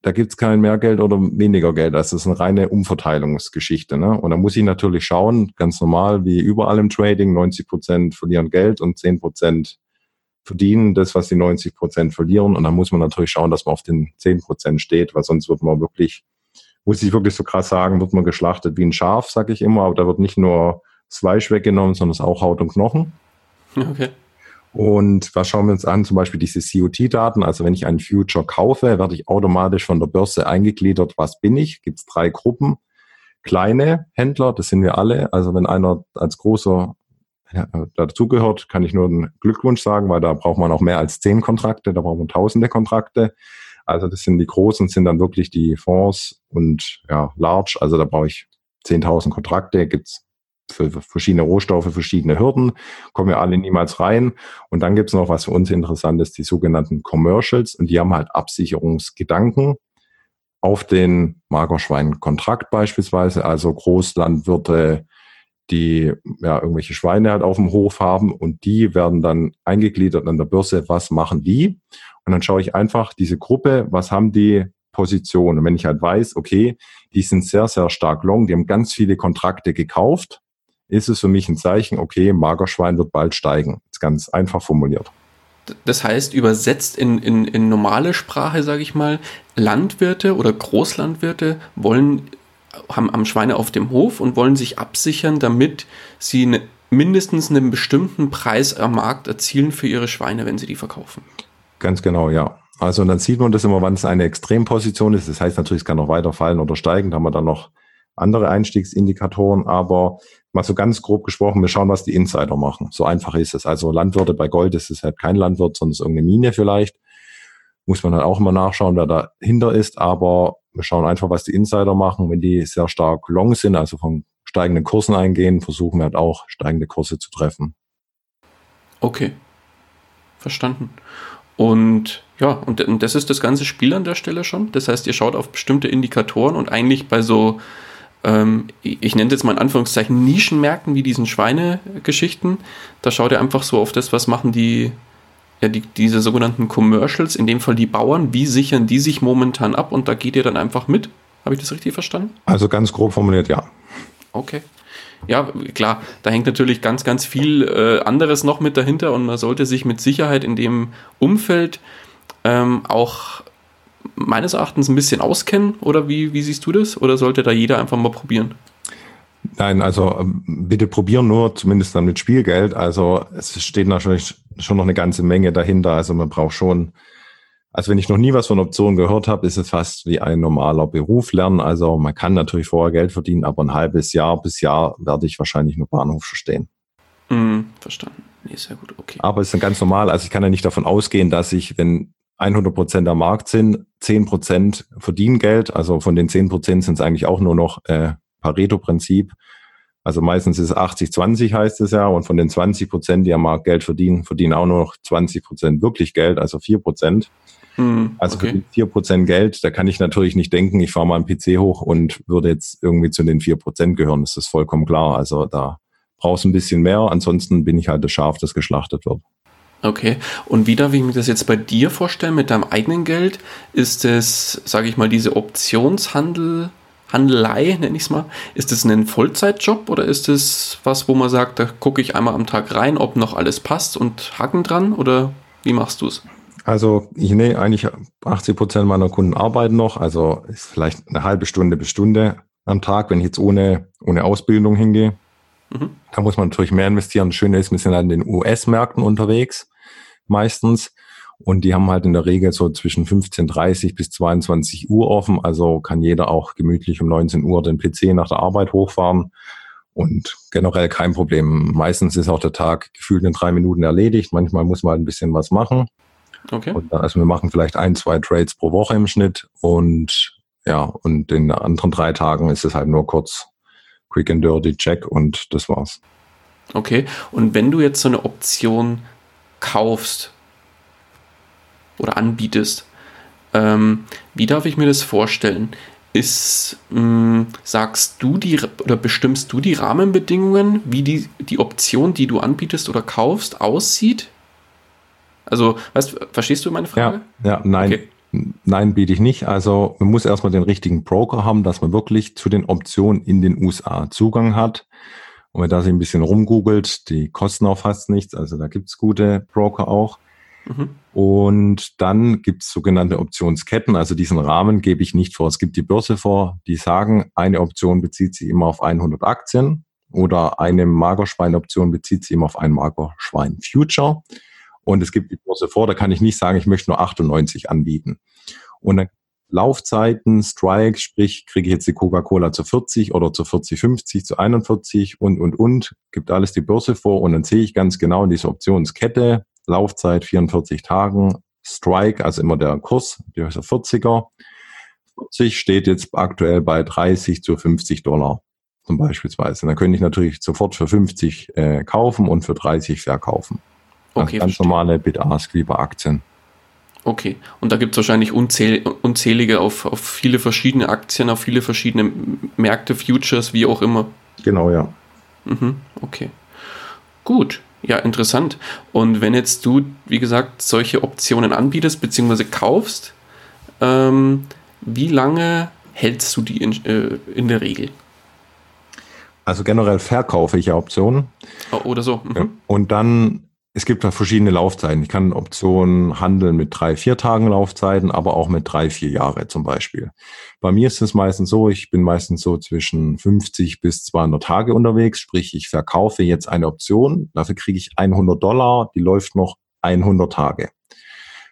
Da gibt's kein mehr Geld oder weniger Geld. Das ist eine reine Umverteilungsgeschichte. Ne? Und da muss ich natürlich schauen, ganz normal wie überall im Trading, 90 Prozent verlieren Geld und 10 Prozent verdienen das, was die 90 Prozent verlieren. Und dann muss man natürlich schauen, dass man auf den 10 Prozent steht, weil sonst wird man wirklich muss ich wirklich so krass sagen, wird man geschlachtet wie ein Schaf, sag ich immer, aber da wird nicht nur das Fleisch weggenommen, sondern es ist auch Haut und Knochen. Okay. Und was schauen wir uns an? Zum Beispiel diese COT-Daten. Also wenn ich einen Future kaufe, werde ich automatisch von der Börse eingegliedert. Was bin ich? Gibt es drei Gruppen. Kleine Händler, das sind wir alle. Also wenn einer als großer ja, dazugehört, kann ich nur einen Glückwunsch sagen, weil da braucht man auch mehr als zehn Kontrakte, da braucht man tausende Kontrakte. Also das sind die großen, sind dann wirklich die Fonds und ja, Large. Also da brauche ich 10.000 Kontrakte, gibt's für verschiedene Rohstoffe verschiedene Hürden, kommen wir alle niemals rein. Und dann gibt's noch, was für uns interessant ist, die sogenannten Commercials. Und die haben halt Absicherungsgedanken auf den Magerschwein-Kontrakt beispielsweise, also Großlandwirte, die ja irgendwelche Schweine halt auf dem Hof haben und die werden dann eingegliedert an der Börse. Was machen die? Und dann schaue ich einfach diese Gruppe, was haben die Positionen? Und wenn ich halt weiß, okay, die sind sehr, sehr stark long, die haben ganz viele Kontrakte gekauft, ist es für mich ein Zeichen, okay, Magerschwein wird bald steigen. Ist ganz einfach formuliert. Das heißt, übersetzt in, in, in normale Sprache, sage ich mal, Landwirte oder Großlandwirte wollen, haben, haben Schweine auf dem Hof und wollen sich absichern, damit sie eine, mindestens einen bestimmten Preis am Markt erzielen für ihre Schweine, wenn sie die verkaufen. Ganz genau, ja. Also und dann sieht man das immer, wann es eine Extremposition ist. Das heißt natürlich, es kann noch weiter fallen oder steigen. Da haben wir dann noch andere Einstiegsindikatoren, aber mal so ganz grob gesprochen, wir schauen, was die Insider machen. So einfach ist es. Also Landwirte bei Gold ist es halt kein Landwirt, sondern es ist irgendeine Mine vielleicht. Muss man halt auch immer nachschauen, wer dahinter ist, aber wir schauen einfach, was die Insider machen. Wenn die sehr stark long sind, also von steigenden Kursen eingehen, versuchen wir halt auch steigende Kurse zu treffen. Okay. Verstanden. Und ja, und, und das ist das ganze Spiel an der Stelle schon. Das heißt, ihr schaut auf bestimmte Indikatoren und eigentlich bei so, ähm, ich nenne jetzt mal in Anführungszeichen Nischenmärkten wie diesen Schweinegeschichten, da schaut ihr einfach so auf das, was machen die, ja, die, diese sogenannten Commercials, in dem Fall die Bauern, wie sichern die sich momentan ab und da geht ihr dann einfach mit. Habe ich das richtig verstanden? Also ganz grob formuliert, ja. Okay ja, klar, da hängt natürlich ganz, ganz viel äh, anderes noch mit dahinter und man sollte sich mit Sicherheit in dem Umfeld ähm, auch meines Erachtens ein bisschen auskennen. Oder wie, wie siehst du das? Oder sollte da jeder einfach mal probieren? Nein, also ähm, bitte probieren nur, zumindest dann mit Spielgeld. Also es steht natürlich schon noch eine ganze Menge dahinter. Also man braucht schon also wenn ich noch nie was von Optionen gehört habe, ist es fast wie ein normaler Beruf lernen. Also man kann natürlich vorher Geld verdienen, aber ein halbes Jahr bis Jahr werde ich wahrscheinlich nur Bahnhof verstehen. Mm, verstanden. Nee, sehr gut, okay. Aber es ist ganz normal. Also ich kann ja nicht davon ausgehen, dass ich, wenn 100 Prozent am Markt sind, 10 Prozent verdienen Geld. Also von den 10 Prozent sind es eigentlich auch nur noch äh, Pareto-Prinzip. Also meistens ist es 80-20 heißt es ja. Und von den 20 Prozent, die am Markt Geld verdienen, verdienen auch nur noch 20 Prozent wirklich Geld, also 4 Prozent. Hm, also okay. für die 4 Prozent Geld, da kann ich natürlich nicht denken, ich fahre mal einen PC hoch und würde jetzt irgendwie zu den 4 Prozent gehören. Das ist vollkommen klar. Also da brauchst ein bisschen mehr. Ansonsten bin ich halt das Schaf, das geschlachtet wird. Okay. Und wie darf ich mir das jetzt bei dir vorstellen mit deinem eigenen Geld? Ist es, sage ich mal, diese Optionshandel, Handelei, nenne ich es mal, ist es ein Vollzeitjob oder ist es was, wo man sagt, da gucke ich einmal am Tag rein, ob noch alles passt und Haken dran oder wie machst du es? Also ich nehme eigentlich 80 Prozent meiner Kunden arbeiten noch, also ist vielleicht eine halbe Stunde bis Stunde am Tag, wenn ich jetzt ohne, ohne Ausbildung hingehe. Mhm. Da muss man natürlich mehr investieren. Das Schöne ist, wir sind halt in den US-Märkten unterwegs meistens. Und die haben halt in der Regel so zwischen 15.30 bis 22 Uhr offen. Also kann jeder auch gemütlich um 19 Uhr den PC nach der Arbeit hochfahren. Und generell kein Problem. Meistens ist auch der Tag gefühlt in drei Minuten erledigt. Manchmal muss man halt ein bisschen was machen. Okay. Und also wir machen vielleicht ein, zwei Trades pro Woche im Schnitt. Und ja, und in den anderen drei Tagen ist es halt nur kurz Quick and Dirty Check und das war's. Okay. Und wenn du jetzt so eine Option kaufst oder anbietest, ähm, wie darf ich mir das vorstellen? Ist, mh, hm, sagst du die oder bestimmst du die Rahmenbedingungen, wie die, die Option, die du anbietest oder kaufst, aussieht? Also, weißt, verstehst du meine Frage? Ja, ja nein. Okay. Nein, biete ich nicht. Also man muss erstmal den richtigen Broker haben, dass man wirklich zu den Optionen in den USA Zugang hat. Und wenn da sich ein bisschen rumgoogelt, die kosten auch fast nichts, also da gibt's gute Broker auch. Und dann gibt's sogenannte Optionsketten, also diesen Rahmen gebe ich nicht vor. Es gibt die Börse vor, die sagen, eine Option bezieht sich immer auf 100 Aktien oder eine Magerschwein-Option bezieht sich immer auf ein Magerschwein-Future. Und es gibt die Börse vor, da kann ich nicht sagen, ich möchte nur 98 anbieten. Und dann Laufzeiten, Strikes, sprich, kriege ich jetzt die Coca-Cola zu 40 oder zu 40, 50, zu 41 und, und, und, gibt alles die Börse vor und dann sehe ich ganz genau in dieser Optionskette, Laufzeit 44 Tagen, Strike, also immer der Kurs, der 40er. 40 steht jetzt aktuell bei 30 zu 50 Dollar zum Beispielsweise. dann könnte ich natürlich sofort für 50 äh, kaufen und für 30 verkaufen. Okay, ganz verstehe. normale Bid-Ask wie bei Aktien. Okay, und da gibt es wahrscheinlich unzähl unzählige auf, auf viele verschiedene Aktien, auf viele verschiedene Märkte, Futures, wie auch immer. Genau, ja. Mhm, okay. Gut, ja, interessant. Und wenn jetzt du, wie gesagt, solche Optionen anbietest bzw. kaufst, ähm, wie lange hältst du die in, äh, in der Regel? Also generell verkaufe ich ja Optionen. Oh, oder so. Mhm. Und dann es gibt da verschiedene Laufzeiten. Ich kann Optionen handeln mit drei, vier Tagen Laufzeiten, aber auch mit drei, vier Jahre zum Beispiel. Bei mir ist es meistens so, ich bin meistens so zwischen 50 bis 200 Tage unterwegs, sprich ich verkaufe jetzt eine Option, dafür kriege ich 100 Dollar, die läuft noch 100 Tage.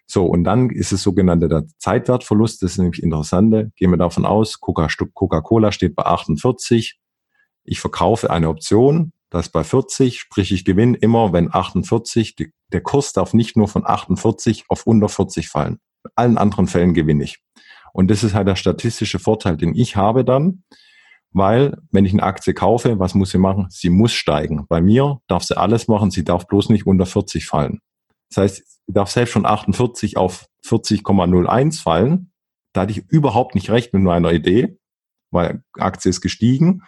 So, und dann ist es sogenannte der Zeitwertverlust, das ist nämlich interessante. Gehen wir davon aus, Coca-Cola steht bei 48, ich verkaufe eine Option, das bei 40, sprich ich gewinne immer, wenn 48, die, der Kurs darf nicht nur von 48 auf unter 40 fallen. In allen anderen Fällen gewinne ich. Und das ist halt der statistische Vorteil, den ich habe dann, weil wenn ich eine Aktie kaufe, was muss sie machen? Sie muss steigen. Bei mir darf sie alles machen, sie darf bloß nicht unter 40 fallen. Das heißt, sie darf selbst von 48 auf 40,01 fallen. Da hatte ich überhaupt nicht recht mit meiner Idee, weil Aktie ist gestiegen,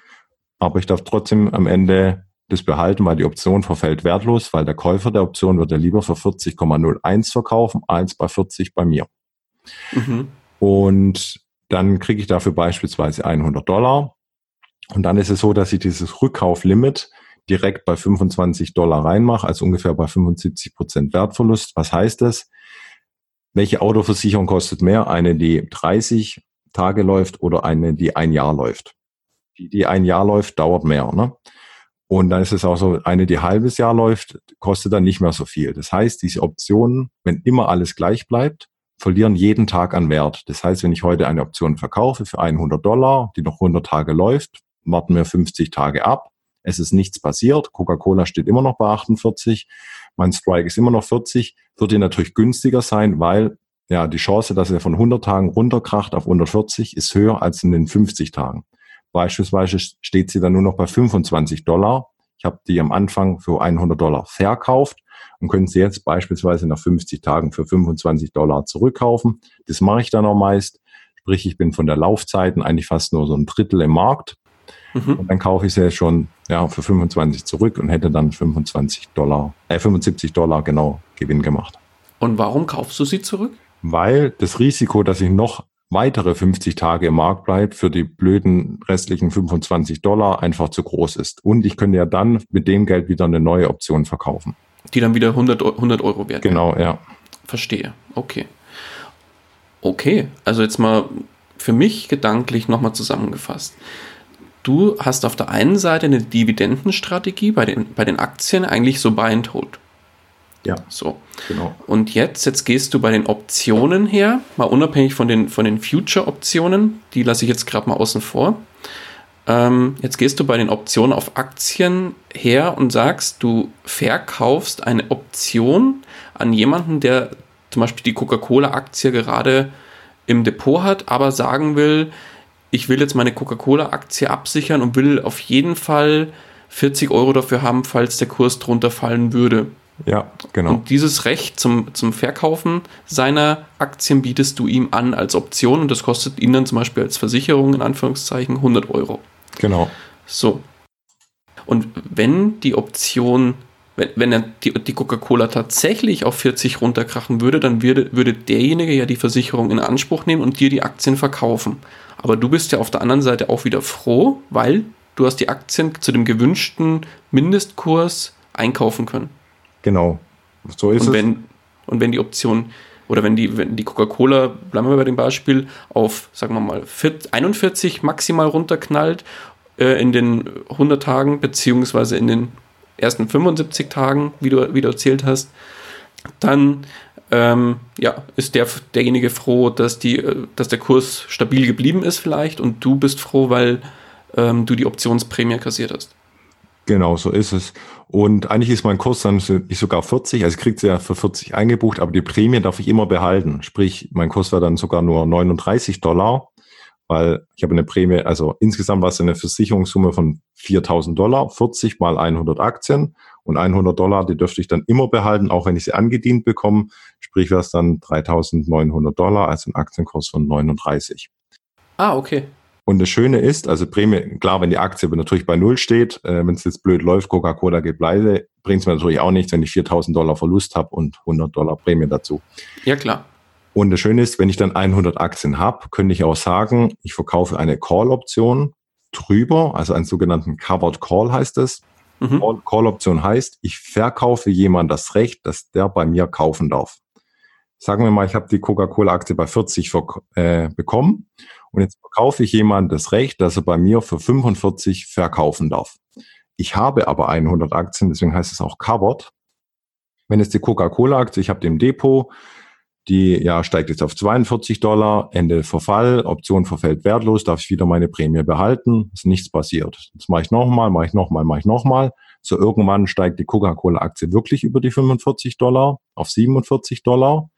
aber ich darf trotzdem am Ende das behalten, weil die Option verfällt wertlos, weil der Käufer der Option wird ja lieber für 40,01 verkaufen als bei 40 bei mir. Mhm. Und dann kriege ich dafür beispielsweise 100 Dollar. Und dann ist es so, dass ich dieses Rückkauflimit direkt bei 25 Dollar reinmache, also ungefähr bei 75 Prozent Wertverlust. Was heißt das? Welche Autoversicherung kostet mehr? Eine, die 30 Tage läuft oder eine, die ein Jahr läuft? Die, die ein Jahr läuft, dauert mehr. Ne? Und dann ist es auch so, eine, die halbes Jahr läuft, kostet dann nicht mehr so viel. Das heißt, diese Optionen, wenn immer alles gleich bleibt, verlieren jeden Tag an Wert. Das heißt, wenn ich heute eine Option verkaufe für 100 Dollar, die noch 100 Tage läuft, warten wir 50 Tage ab. Es ist nichts passiert. Coca-Cola steht immer noch bei 48. Mein Strike ist immer noch 40. Wird dir natürlich günstiger sein, weil ja die Chance, dass er von 100 Tagen runterkracht auf 140 ist höher als in den 50 Tagen. Beispielsweise steht sie dann nur noch bei 25 Dollar. Ich habe die am Anfang für 100 Dollar verkauft und können sie jetzt beispielsweise nach 50 Tagen für 25 Dollar zurückkaufen. Das mache ich dann auch meist. Sprich, ich bin von der Laufzeiten eigentlich fast nur so ein Drittel im Markt. Mhm. Und dann kaufe ich sie schon ja, für 25 zurück und hätte dann 25 Dollar, äh, 75 Dollar genau Gewinn gemacht. Und warum kaufst du sie zurück? Weil das Risiko, dass ich noch weitere 50 Tage im Markt bleibt für die blöden restlichen 25 Dollar einfach zu groß ist. Und ich könnte ja dann mit dem Geld wieder eine neue Option verkaufen. Die dann wieder 100, 100 Euro wert Genau, ja. Verstehe. Okay. Okay, also jetzt mal für mich gedanklich nochmal zusammengefasst. Du hast auf der einen Seite eine Dividendenstrategie bei den, bei den Aktien eigentlich so buy and hold. Ja. So. Genau. Und jetzt, jetzt gehst du bei den Optionen her, mal unabhängig von den, von den Future-Optionen, die lasse ich jetzt gerade mal außen vor. Ähm, jetzt gehst du bei den Optionen auf Aktien her und sagst, du verkaufst eine Option an jemanden, der zum Beispiel die Coca-Cola-Aktie gerade im Depot hat, aber sagen will, ich will jetzt meine Coca-Cola-Aktie absichern und will auf jeden Fall 40 Euro dafür haben, falls der Kurs drunter fallen würde. Ja, genau. Und dieses Recht zum, zum Verkaufen seiner Aktien bietest du ihm an als Option und das kostet ihn dann zum Beispiel als Versicherung in Anführungszeichen 100 Euro. Genau. So. Und wenn die Option, wenn, wenn er die, die Coca-Cola tatsächlich auf 40 runterkrachen würde, dann würde, würde derjenige ja die Versicherung in Anspruch nehmen und dir die Aktien verkaufen. Aber du bist ja auf der anderen Seite auch wieder froh, weil du hast die Aktien zu dem gewünschten Mindestkurs einkaufen können. Genau. So ist und wenn, es. Und wenn die Option oder wenn die, wenn die Coca-Cola, bleiben wir bei dem Beispiel, auf, sagen wir mal, 41 maximal runterknallt äh, in den 100 Tagen, beziehungsweise in den ersten 75 Tagen, wie du, wie du erzählt hast, dann ähm, ja, ist der, derjenige froh, dass, die, äh, dass der Kurs stabil geblieben ist vielleicht und du bist froh, weil ähm, du die Optionsprämie kassiert hast. Genau, so ist es. Und eigentlich ist mein Kurs dann nicht sogar 40, also ich kriege ja für 40 eingebucht, aber die Prämie darf ich immer behalten. Sprich, mein Kurs war dann sogar nur 39 Dollar, weil ich habe eine Prämie, also insgesamt war es eine Versicherungssumme von 4000 Dollar, 40 mal 100 Aktien und 100 Dollar, die dürfte ich dann immer behalten, auch wenn ich sie angedient bekomme. Sprich, wäre es dann 3900 Dollar, also ein Aktienkurs von 39. Ah, okay. Und das Schöne ist, also Prämie, klar, wenn die Aktie natürlich bei Null steht, äh, wenn es jetzt blöd läuft, Coca-Cola geht pleite, bringt es mir natürlich auch nichts, wenn ich 4000 Dollar Verlust habe und 100 Dollar Prämie dazu. Ja, klar. Und das Schöne ist, wenn ich dann 100 Aktien habe, könnte ich auch sagen, ich verkaufe eine Call-Option drüber, also einen sogenannten Covered Call heißt es. Mhm. Call-Option heißt, ich verkaufe jemand das Recht, dass der bei mir kaufen darf. Sagen wir mal, ich habe die Coca-Cola-Aktie bei 40 äh, bekommen und jetzt verkaufe ich jemandem das Recht, dass er bei mir für 45 verkaufen darf. Ich habe aber 100 Aktien, deswegen heißt es auch covered. Wenn jetzt die Coca-Cola-Aktie, ich habe die im Depot, die ja steigt jetzt auf 42 Dollar, Ende Verfall, Option verfällt wertlos, darf ich wieder meine Prämie behalten, ist nichts passiert. Das mache ich nochmal, mache ich nochmal, mache ich nochmal. So irgendwann steigt die Coca-Cola-Aktie wirklich über die 45 Dollar auf 47 Dollar.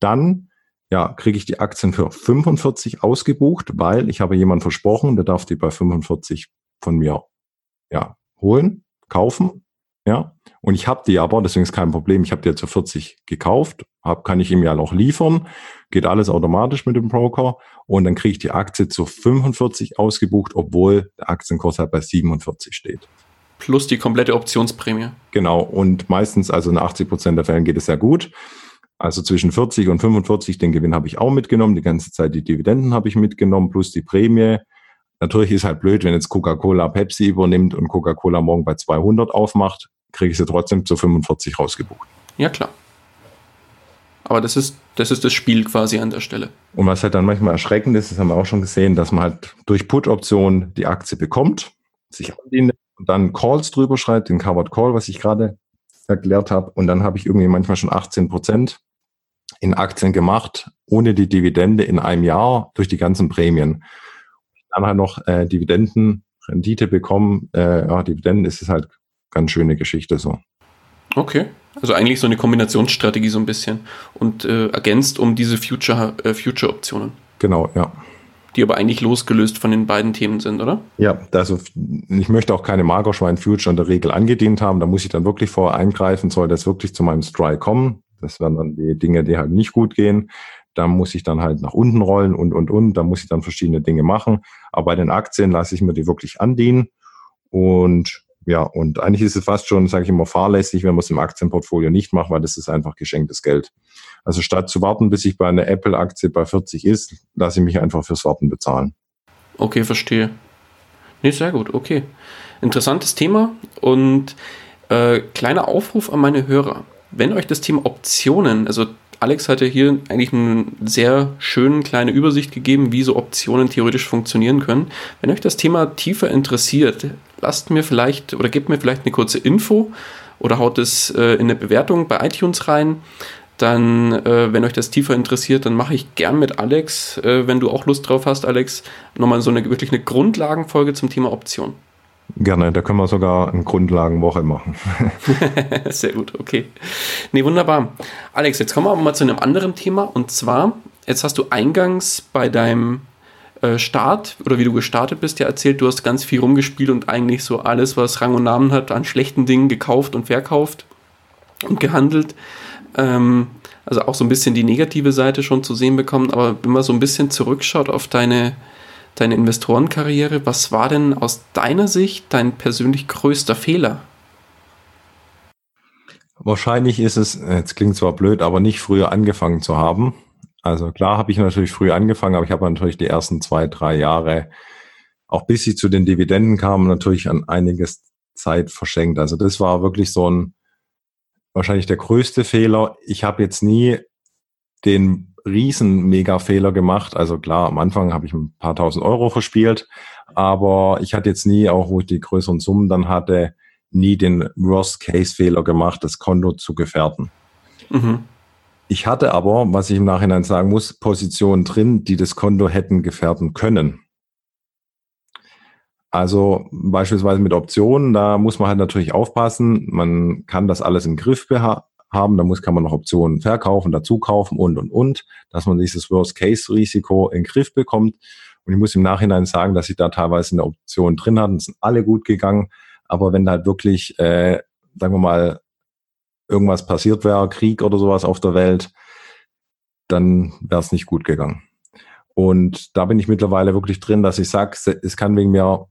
Dann ja, kriege ich die Aktien für 45 ausgebucht, weil ich habe jemand versprochen, der darf die bei 45 von mir ja, holen, kaufen. Ja, und ich habe die aber, deswegen ist kein Problem, ich habe die ja zu 40 gekauft, hab, kann ich ihm ja noch liefern, geht alles automatisch mit dem Broker und dann kriege ich die Aktie zu 45 ausgebucht, obwohl der Aktienkurs halt bei 47 steht. Plus die komplette Optionsprämie. Genau, und meistens, also in 80 Prozent der Fällen geht es sehr gut. Also zwischen 40 und 45, den Gewinn habe ich auch mitgenommen, die ganze Zeit die Dividenden habe ich mitgenommen, plus die Prämie. Natürlich ist halt blöd, wenn jetzt Coca-Cola Pepsi übernimmt und Coca-Cola morgen bei 200 aufmacht, kriege ich sie trotzdem zu 45 rausgebucht. Ja, klar. Aber das ist, das ist das Spiel quasi an der Stelle. Und was halt dann manchmal erschreckend ist, das haben wir auch schon gesehen, dass man halt durch Put-Option die Aktie bekommt, sich andient und dann Calls drüber schreibt, den Covered Call, was ich gerade erklärt habe. Und dann habe ich irgendwie manchmal schon 18 Prozent in Aktien gemacht, ohne die Dividende in einem Jahr durch die ganzen Prämien. Dann halt noch äh, Dividenden Rendite bekommen, äh, ja, Dividenden ist es halt ganz schöne Geschichte so. Okay. Also eigentlich so eine Kombinationsstrategie so ein bisschen und äh, ergänzt um diese Future, äh, Future-Optionen. Genau, ja. Die aber eigentlich losgelöst von den beiden Themen sind, oder? Ja, also ich möchte auch keine Magerschwein-Future in der Regel angedient haben. Da muss ich dann wirklich vorher eingreifen, soll das wirklich zu meinem Strike kommen. Das wären dann die Dinge, die halt nicht gut gehen. Da muss ich dann halt nach unten rollen und, und, und. Da muss ich dann verschiedene Dinge machen. Aber bei den Aktien lasse ich mir die wirklich andienen. Und ja, und eigentlich ist es fast schon, sage ich immer, fahrlässig, wenn man es im Aktienportfolio nicht macht, weil das ist einfach geschenktes Geld. Also statt zu warten, bis ich bei einer Apple-Aktie bei 40 ist, lasse ich mich einfach fürs Warten bezahlen. Okay, verstehe. Nee, sehr gut, okay. Interessantes Thema und äh, kleiner Aufruf an meine Hörer. Wenn euch das Thema Optionen, also Alex hatte hier eigentlich eine sehr schöne kleine Übersicht gegeben, wie so Optionen theoretisch funktionieren können. Wenn euch das Thema tiefer interessiert, lasst mir vielleicht oder gebt mir vielleicht eine kurze Info oder haut es äh, in eine Bewertung bei iTunes rein. Dann, äh, wenn euch das tiefer interessiert, dann mache ich gern mit Alex, äh, wenn du auch Lust drauf hast, Alex, nochmal so eine wirklich eine Grundlagenfolge zum Thema Option. Gerne, da können wir sogar eine Grundlagenwoche machen. Sehr gut, okay. Nee, wunderbar. Alex, jetzt kommen wir aber mal zu einem anderen Thema. Und zwar, jetzt hast du eingangs bei deinem äh, Start oder wie du gestartet bist, ja erzählt, du hast ganz viel rumgespielt und eigentlich so alles, was Rang und Namen hat, an schlechten Dingen gekauft und verkauft und gehandelt. Ähm, also auch so ein bisschen die negative Seite schon zu sehen bekommen. Aber wenn man so ein bisschen zurückschaut auf deine deine Investorenkarriere. Was war denn aus deiner Sicht dein persönlich größter Fehler? Wahrscheinlich ist es, jetzt klingt zwar blöd, aber nicht früher angefangen zu haben. Also klar habe ich natürlich früh angefangen, aber ich habe natürlich die ersten zwei, drei Jahre, auch bis ich zu den Dividenden kam, natürlich an einiges Zeit verschenkt. Also das war wirklich so ein, wahrscheinlich der größte Fehler. Ich habe jetzt nie den riesen Mega-Fehler gemacht. Also klar, am Anfang habe ich ein paar tausend Euro verspielt, aber ich hatte jetzt nie, auch wo ich die größeren Summen dann hatte, nie den Worst-Case-Fehler gemacht, das Konto zu gefährden. Mhm. Ich hatte aber, was ich im Nachhinein sagen muss, Positionen drin, die das Konto hätten gefährden können. Also beispielsweise mit Optionen, da muss man halt natürlich aufpassen. Man kann das alles im Griff haben. Da muss, kann man noch Optionen verkaufen, dazu kaufen und, und, und, dass man dieses Worst-Case-Risiko in den Griff bekommt. Und ich muss im Nachhinein sagen, dass ich da teilweise eine Option drin hatte. Sind alle gut gegangen. Aber wenn da halt wirklich, äh, sagen wir mal, irgendwas passiert wäre, Krieg oder sowas auf der Welt, dann wäre es nicht gut gegangen. Und da bin ich mittlerweile wirklich drin, dass ich sage, es kann wegen mir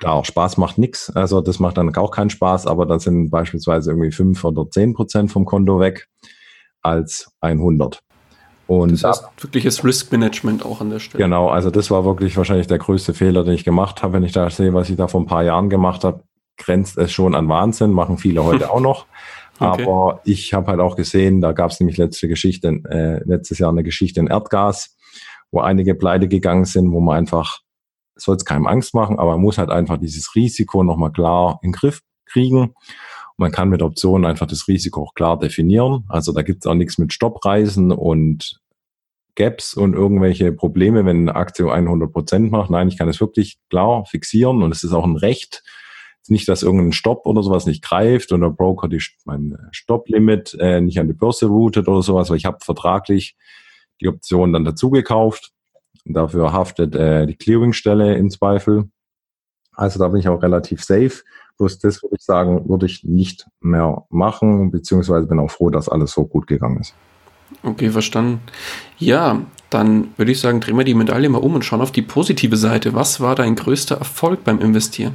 Klar, Spaß macht nix, also das macht dann auch keinen Spaß, aber dann sind beispielsweise irgendwie fünf oder zehn Prozent vom Konto weg als 100. Und das heißt wirkliches Risk Management auch an der Stelle. Genau, also das war wirklich wahrscheinlich der größte Fehler, den ich gemacht habe. Wenn ich da sehe, was ich da vor ein paar Jahren gemacht habe, grenzt es schon an Wahnsinn, machen viele heute auch noch. Okay. Aber ich habe halt auch gesehen, da gab es nämlich letzte Geschichte, äh, letztes Jahr eine Geschichte in Erdgas, wo einige pleite gegangen sind, wo man einfach soll es keinem Angst machen, aber man muss halt einfach dieses Risiko nochmal klar in den Griff kriegen. Man kann mit Optionen einfach das Risiko auch klar definieren. Also da gibt es auch nichts mit Stoppreisen und Gaps und irgendwelche Probleme, wenn eine Aktie 100 Prozent macht. Nein, ich kann es wirklich klar fixieren und es ist auch ein Recht. Nicht, dass irgendein Stopp oder sowas nicht greift und der Broker die, mein Stopplimit äh, nicht an die Börse routet oder sowas, weil ich habe vertraglich die Option dann dazu gekauft. Dafür haftet äh, die Clearingstelle im Zweifel. Also da bin ich auch relativ safe. Bloß das würde ich sagen, würde ich nicht mehr machen, beziehungsweise bin auch froh, dass alles so gut gegangen ist. Okay, verstanden. Ja, dann würde ich sagen, drehen wir die Medaille mal um und schauen auf die positive Seite. Was war dein größter Erfolg beim Investieren?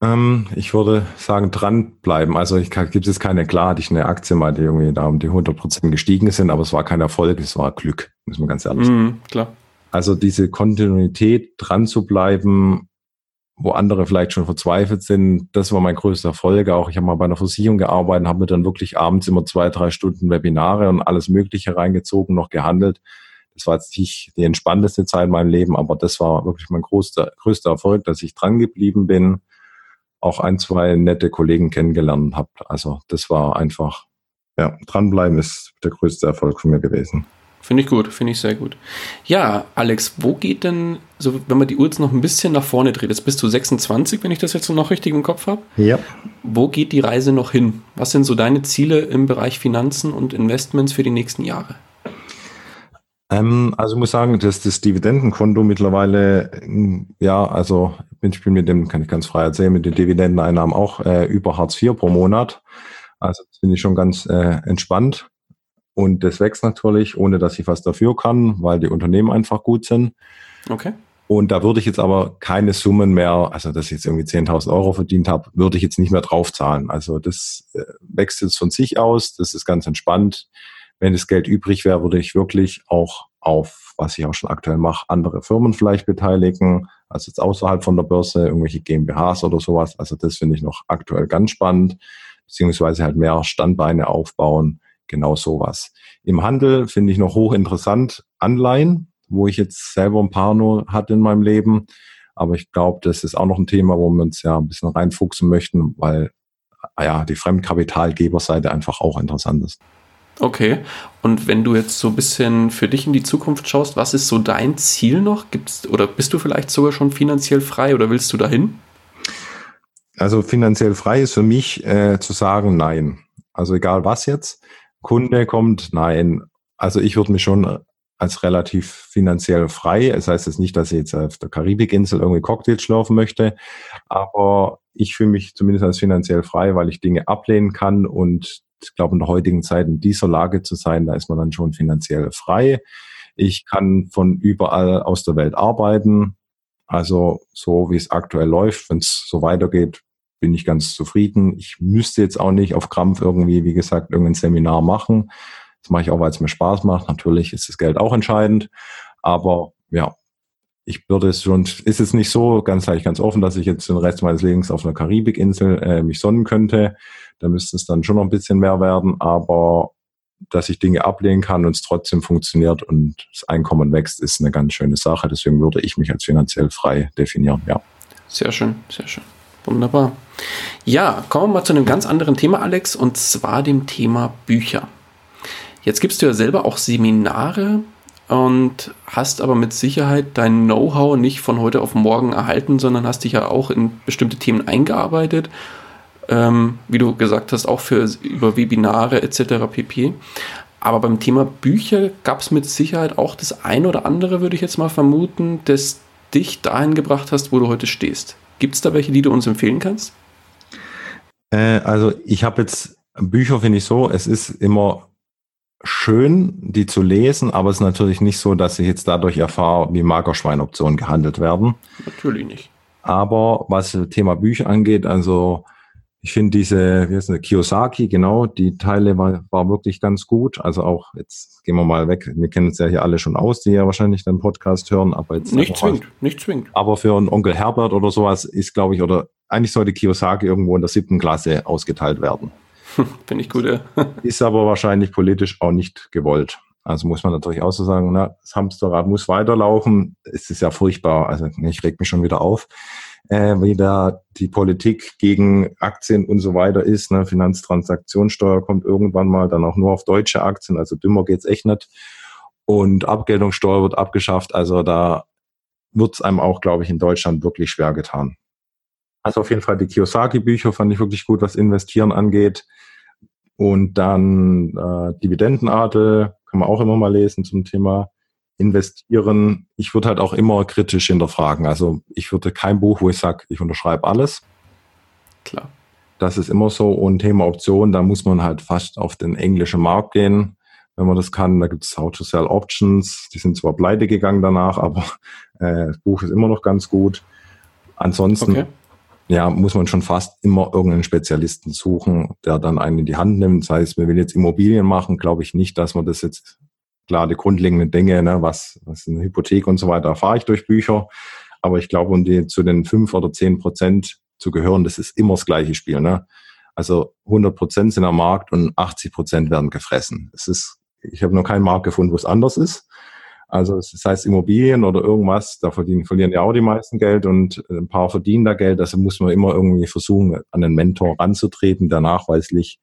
Ähm, ich würde sagen, dranbleiben. Also ich gibt es keine, klar hatte ich eine Aktie mal, die irgendwie da um die 100 Prozent gestiegen sind, aber es war kein Erfolg, es war Glück, muss man ganz ehrlich sagen. Mm, klar. Also diese Kontinuität dran zu bleiben, wo andere vielleicht schon verzweifelt sind, das war mein größter Erfolg. Auch ich habe mal bei einer Versicherung gearbeitet, habe mir dann wirklich abends immer zwei, drei Stunden Webinare und alles Mögliche reingezogen, noch gehandelt. Das war jetzt nicht die entspannteste Zeit in meinem Leben, aber das war wirklich mein größter, größter Erfolg, dass ich dran geblieben bin auch ein, zwei nette Kollegen kennengelernt habe. Also das war einfach, ja, dranbleiben ist der größte Erfolg von mir gewesen. Finde ich gut, finde ich sehr gut. Ja, Alex, wo geht denn, so wenn man die Uhr jetzt noch ein bisschen nach vorne dreht, jetzt bist du 26, wenn ich das jetzt noch richtig im Kopf habe. Ja. Wo geht die Reise noch hin? Was sind so deine Ziele im Bereich Finanzen und Investments für die nächsten Jahre? Ähm, also ich muss sagen, dass das Dividendenkonto mittlerweile, ja, also ich bin mit dem, kann ich ganz frei erzählen, mit den Dividendeneinnahmen auch äh, über Hartz IV pro Monat. Also das finde ich schon ganz äh, entspannt. Und das wächst natürlich, ohne dass ich was dafür kann, weil die Unternehmen einfach gut sind. Okay. Und da würde ich jetzt aber keine Summen mehr, also dass ich jetzt irgendwie 10.000 Euro verdient habe, würde ich jetzt nicht mehr draufzahlen. Also das äh, wächst jetzt von sich aus, das ist ganz entspannt. Wenn das Geld übrig wäre, würde ich wirklich auch auf, was ich auch schon aktuell mache, andere Firmen vielleicht beteiligen, also jetzt außerhalb von der Börse, irgendwelche GmbHs oder sowas. Also das finde ich noch aktuell ganz spannend, beziehungsweise halt mehr Standbeine aufbauen, genau sowas. Im Handel finde ich noch hochinteressant Anleihen, wo ich jetzt selber ein paar nur hatte in meinem Leben. Aber ich glaube, das ist auch noch ein Thema, wo wir uns ja ein bisschen reinfuchsen möchten, weil ja die Fremdkapitalgeberseite einfach auch interessant ist. Okay. Und wenn du jetzt so ein bisschen für dich in die Zukunft schaust, was ist so dein Ziel noch? Gibt's, oder bist du vielleicht sogar schon finanziell frei oder willst du dahin? Also finanziell frei ist für mich äh, zu sagen, nein. Also egal was jetzt, Kunde kommt, nein. Also ich würde mich schon als relativ finanziell frei. Es das heißt jetzt nicht, dass ich jetzt auf der Karibikinsel irgendwie Cocktails schlafen möchte, aber ich fühle mich zumindest als finanziell frei, weil ich Dinge ablehnen kann und ich glaube, in der heutigen Zeit in dieser Lage zu sein, da ist man dann schon finanziell frei. Ich kann von überall aus der Welt arbeiten. Also so wie es aktuell läuft, wenn es so weitergeht, bin ich ganz zufrieden. Ich müsste jetzt auch nicht auf Krampf irgendwie, wie gesagt, irgendein Seminar machen. Das mache ich auch, weil es mir Spaß macht. Natürlich ist das Geld auch entscheidend. Aber ja, ich würde es schon, ist es nicht so, ganz gleich ganz offen, dass ich jetzt den Rest meines Lebens auf einer Karibikinsel äh, mich sonnen könnte. Da müsste es dann schon noch ein bisschen mehr werden, aber dass ich Dinge ablehnen kann und es trotzdem funktioniert und das Einkommen wächst, ist eine ganz schöne Sache. Deswegen würde ich mich als finanziell frei definieren, ja. Sehr schön, sehr schön. Wunderbar. Ja, kommen wir mal zu einem ganz anderen Thema, Alex, und zwar dem Thema Bücher. Jetzt gibst du ja selber auch Seminare und hast aber mit Sicherheit dein Know-how nicht von heute auf morgen erhalten, sondern hast dich ja auch in bestimmte Themen eingearbeitet ähm, wie du gesagt hast, auch für über Webinare etc. pp. Aber beim Thema Bücher gab es mit Sicherheit auch das ein oder andere, würde ich jetzt mal vermuten, das dich dahin gebracht hast, wo du heute stehst. Gibt es da welche, die du uns empfehlen kannst? Äh, also ich habe jetzt Bücher, finde ich so, es ist immer schön, die zu lesen, aber es ist natürlich nicht so, dass ich jetzt dadurch erfahre, wie Magerschweinoptionen gehandelt werden. Natürlich nicht. Aber was das Thema Bücher angeht, also ich finde diese, wie heißt das, Kiyosaki, genau, die Teile war, war wirklich ganz gut. Also auch, jetzt gehen wir mal weg, wir kennen es ja hier alle schon aus, die ja wahrscheinlich den Podcast hören, aber jetzt. Nicht zwingend, mal, nicht zwingend. Aber für einen Onkel Herbert oder sowas ist, glaube ich, oder eigentlich sollte Kiyosaki irgendwo in der siebten Klasse ausgeteilt werden. Finde ich gut, ja. ist aber wahrscheinlich politisch auch nicht gewollt. Also muss man natürlich auch so sagen, na, das Hamsterrad muss weiterlaufen. Es ist ja furchtbar. Also ich reg mich schon wieder auf äh, wie da die Politik gegen Aktien und so weiter ist. Ne? Finanztransaktionssteuer kommt irgendwann mal dann auch nur auf deutsche Aktien, also dümmer geht's echt nicht. Und Abgeltungssteuer wird abgeschafft. Also da wird's einem auch, glaube ich, in Deutschland wirklich schwer getan. Also auf jeden Fall die Kiyosaki-Bücher fand ich wirklich gut, was Investieren angeht. Und dann äh, Dividendenadel kann man auch immer mal lesen zum Thema investieren, ich würde halt auch immer kritisch hinterfragen. Also ich würde kein Buch, wo ich sage, ich unterschreibe alles. Klar. Das ist immer so. Und Thema Option, da muss man halt fast auf den englischen Markt gehen, wenn man das kann. Da gibt es How to Sell Options. Die sind zwar pleite gegangen danach, aber äh, das Buch ist immer noch ganz gut. Ansonsten okay. Ja, muss man schon fast immer irgendeinen Spezialisten suchen, der dann einen in die Hand nimmt. Das heißt, wir will jetzt Immobilien machen, glaube ich nicht, dass man das jetzt Klar, die grundlegenden Dinge, ne, was, was eine Hypothek und so weiter, erfahre ich durch Bücher. Aber ich glaube, um die, zu den fünf oder zehn Prozent zu gehören, das ist immer das gleiche Spiel. Ne? Also 100 Prozent sind am Markt und 80 Prozent werden gefressen. Es ist, ich habe noch keinen Markt gefunden, wo es anders ist. Also das heißt Immobilien oder irgendwas, da verdienen, verlieren ja auch die meisten Geld und ein paar verdienen da Geld. Also muss man immer irgendwie versuchen, an einen Mentor ranzutreten, der nachweislich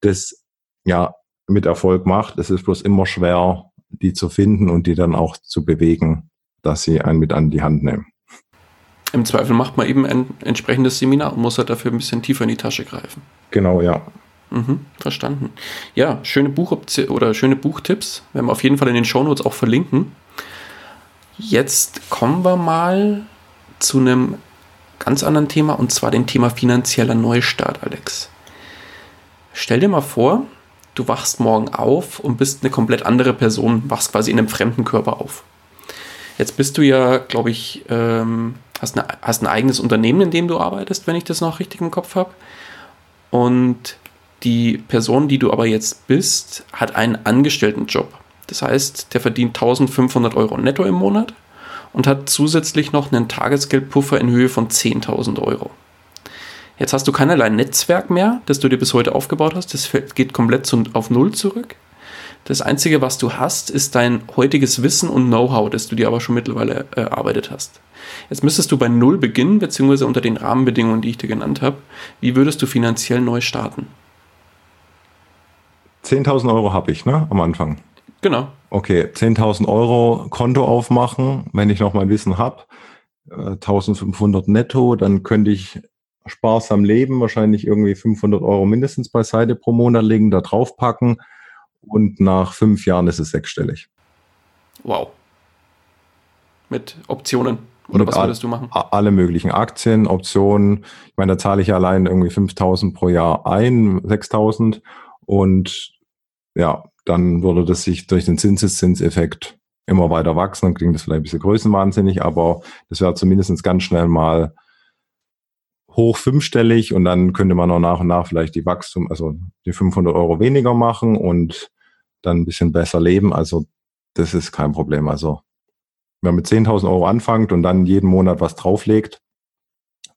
das ja mit Erfolg macht. Es ist bloß immer schwer, die zu finden und die dann auch zu bewegen, dass sie einen mit an die Hand nehmen. Im Zweifel macht man eben ein entsprechendes Seminar und muss halt dafür ein bisschen tiefer in die Tasche greifen. Genau, ja. Mhm, verstanden. Ja, schöne Buchoption oder schöne Buchtipps. Werden wir auf jeden Fall in den Shownotes auch verlinken. Jetzt kommen wir mal zu einem ganz anderen Thema und zwar dem Thema finanzieller Neustart, Alex. Stell dir mal vor, du wachst morgen auf und bist eine komplett andere Person, wachst quasi in einem fremden Körper auf. Jetzt bist du ja, glaube ich, ähm, hast, eine, hast ein eigenes Unternehmen, in dem du arbeitest, wenn ich das noch richtig im Kopf habe. Und die Person, die du aber jetzt bist, hat einen Angestelltenjob. Das heißt, der verdient 1500 Euro netto im Monat und hat zusätzlich noch einen Tagesgeldpuffer in Höhe von 10.000 Euro. Jetzt hast du keinerlei Netzwerk mehr, das du dir bis heute aufgebaut hast. Das geht komplett auf Null zurück. Das Einzige, was du hast, ist dein heutiges Wissen und Know-how, das du dir aber schon mittlerweile erarbeitet hast. Jetzt müsstest du bei Null beginnen, beziehungsweise unter den Rahmenbedingungen, die ich dir genannt habe. Wie würdest du finanziell neu starten? 10.000 Euro habe ich, ne, am Anfang. Genau. Okay, 10.000 Euro Konto aufmachen, wenn ich noch mein Wissen habe. 1500 netto, dann könnte ich sparsam leben, wahrscheinlich irgendwie 500 Euro mindestens beiseite pro Monat legen, da drauf packen und nach fünf Jahren ist es sechsstellig. Wow. Mit Optionen. Oder Mit was würdest du machen? Alle möglichen Aktien, Optionen. Ich meine, da zahle ich allein irgendwie 5000 pro Jahr ein, 6000 und ja, dann würde das sich durch den Zinseszinseffekt immer weiter wachsen. Dann klingt das vielleicht ein bisschen größenwahnsinnig, aber das wäre zumindest ganz schnell mal hoch fünfstellig und dann könnte man auch nach und nach vielleicht die Wachstum, also die 500 Euro weniger machen und dann ein bisschen besser leben. Also das ist kein Problem. Also wenn man mit 10.000 Euro anfängt und dann jeden Monat was drauflegt,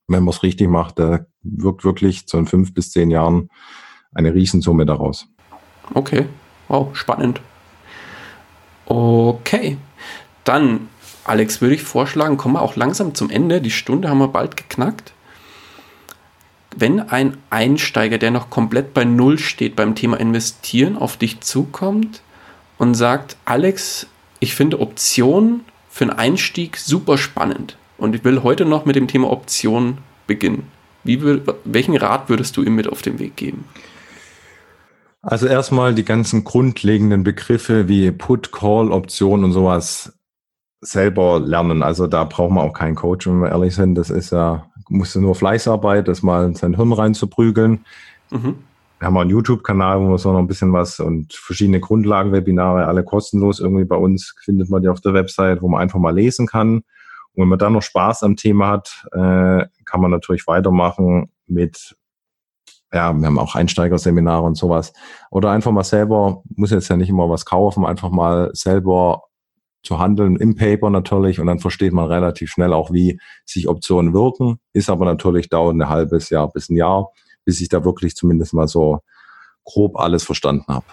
wenn man es richtig macht, da wirkt wirklich zu fünf bis zehn Jahren eine Riesensumme daraus. Okay, wow, spannend. Okay, dann, Alex, würde ich vorschlagen, kommen wir auch langsam zum Ende. Die Stunde haben wir bald geknackt. Wenn ein Einsteiger, der noch komplett bei Null steht beim Thema Investieren, auf dich zukommt und sagt, Alex, ich finde Optionen für einen Einstieg super spannend und ich will heute noch mit dem Thema Optionen beginnen. Wie, welchen Rat würdest du ihm mit auf den Weg geben? Also erstmal die ganzen grundlegenden Begriffe wie Put, Call, Option und sowas selber lernen. Also da braucht man auch keinen Coach, wenn wir ehrlich sind. Das ist ja, musst du nur Fleißarbeit, das mal in sein Hirn reinzuprügeln. Mhm. Wir haben auch einen YouTube-Kanal, wo man so noch ein bisschen was und verschiedene Grundlagenwebinare, alle kostenlos irgendwie bei uns, findet man die auf der Website, wo man einfach mal lesen kann. Und wenn man dann noch Spaß am Thema hat, äh, kann man natürlich weitermachen mit ja, wir haben auch Einsteigerseminare und sowas. Oder einfach mal selber, muss jetzt ja nicht immer was kaufen, einfach mal selber zu handeln im Paper natürlich und dann versteht man relativ schnell auch, wie sich Optionen wirken. Ist aber natürlich dauert ein halbes Jahr bis ein Jahr, bis ich da wirklich zumindest mal so grob alles verstanden habe.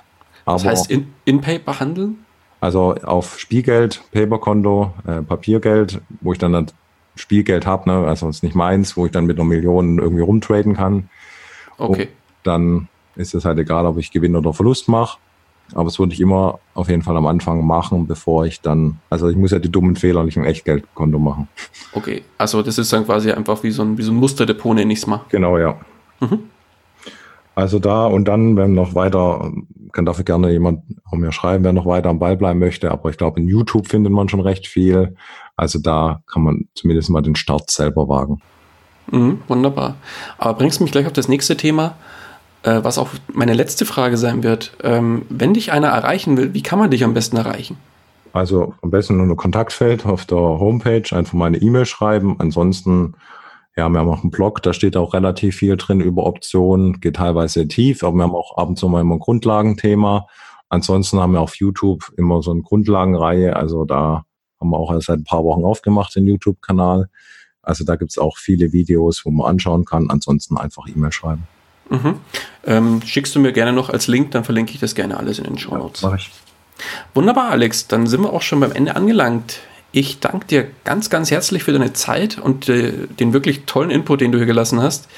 das heißt in, in Paper handeln? Also auf Spielgeld, Paperkonto, äh, Papiergeld, wo ich dann das Spielgeld habe, ne, also ist nicht meins, wo ich dann mit einer Million irgendwie rumtraden kann. Okay. Und dann ist es halt egal, ob ich Gewinn oder Verlust mache. Aber das würde ich immer auf jeden Fall am Anfang machen, bevor ich dann, also ich muss ja die dummen Fehler nicht im Echtgeldkonto machen. Okay, also das ist dann quasi einfach wie so ein, wie so ein Musterdepot, nenne ich es mal. Genau, ja. Mhm. Also da und dann, wenn noch weiter, kann dafür gerne jemand auch mir schreiben, wer noch weiter am Ball bleiben möchte. Aber ich glaube, in YouTube findet man schon recht viel. Also da kann man zumindest mal den Start selber wagen. Mhm, wunderbar. Aber bringst mich gleich auf das nächste Thema, äh, was auch meine letzte Frage sein wird. Ähm, wenn dich einer erreichen will, wie kann man dich am besten erreichen? Also am besten nur ein Kontaktfeld auf der Homepage, einfach mal eine E-Mail schreiben. Ansonsten, ja, wir haben auch einen Blog, da steht auch relativ viel drin über Optionen, geht teilweise tief, aber wir haben auch ab und zu mal immer ein Grundlagenthema. Ansonsten haben wir auf YouTube immer so eine Grundlagenreihe, also da haben wir auch erst seit ein paar Wochen aufgemacht, den YouTube-Kanal. Also da gibt es auch viele Videos, wo man anschauen kann. Ansonsten einfach E-Mail schreiben. Mhm. Ähm, schickst du mir gerne noch als Link, dann verlinke ich das gerne alles in den Show Notes. Ja, ich. Wunderbar, Alex. Dann sind wir auch schon beim Ende angelangt. Ich danke dir ganz, ganz herzlich für deine Zeit und äh, den wirklich tollen Input, den du hier gelassen hast.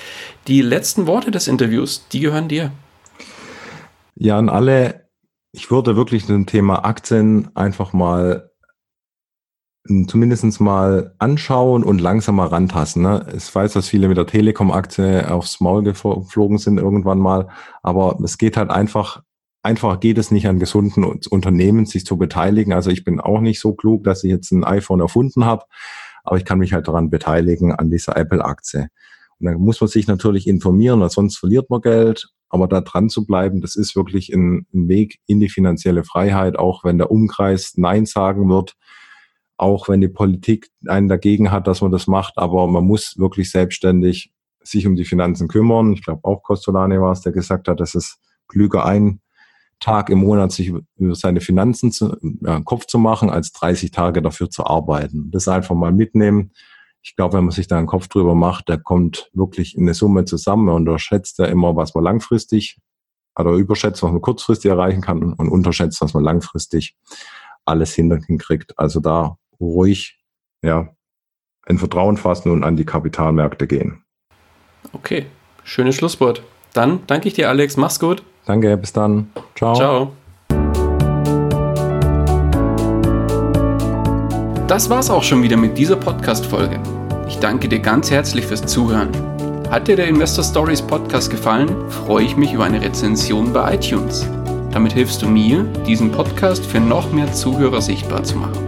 Die letzten Worte des Interviews, die gehören dir. Ja, an alle ich würde wirklich dem Thema Aktien einfach mal zumindest mal anschauen und langsam mal rantasten. Ne? Ich weiß, dass viele mit der Telekom-Aktie aufs Maul geflogen sind irgendwann mal, aber es geht halt einfach, einfach geht es nicht an gesunden Unternehmen, sich zu beteiligen. Also ich bin auch nicht so klug, dass ich jetzt ein iPhone erfunden habe, aber ich kann mich halt daran beteiligen, an dieser Apple-Aktie. Und dann muss man sich natürlich informieren, weil sonst verliert man Geld. Aber da dran zu bleiben, das ist wirklich ein, ein Weg in die finanzielle Freiheit, auch wenn der Umkreis Nein sagen wird auch wenn die Politik einen dagegen hat, dass man das macht, aber man muss wirklich selbstständig sich um die Finanzen kümmern. Ich glaube auch Costolani war es, der gesagt hat, dass es klüger ein Tag im Monat sich über seine Finanzen zu, ja, Kopf zu machen, als 30 Tage dafür zu arbeiten. Das einfach mal mitnehmen. Ich glaube, wenn man sich da einen Kopf drüber macht, der kommt wirklich in eine Summe zusammen. Man unterschätzt ja immer, was man langfristig oder überschätzt, was man kurzfristig erreichen kann und unterschätzt, was man langfristig alles hinkriegt. Also da ruhig ja, in Vertrauen fassen und an die Kapitalmärkte gehen. Okay, schönes Schlusswort. Dann danke ich dir, Alex. Mach's gut. Danke, bis dann. Ciao. Ciao. Das war's auch schon wieder mit dieser Podcast-Folge. Ich danke dir ganz herzlich fürs Zuhören. Hat dir der Investor Stories Podcast gefallen, freue ich mich über eine Rezension bei iTunes. Damit hilfst du mir, diesen Podcast für noch mehr Zuhörer sichtbar zu machen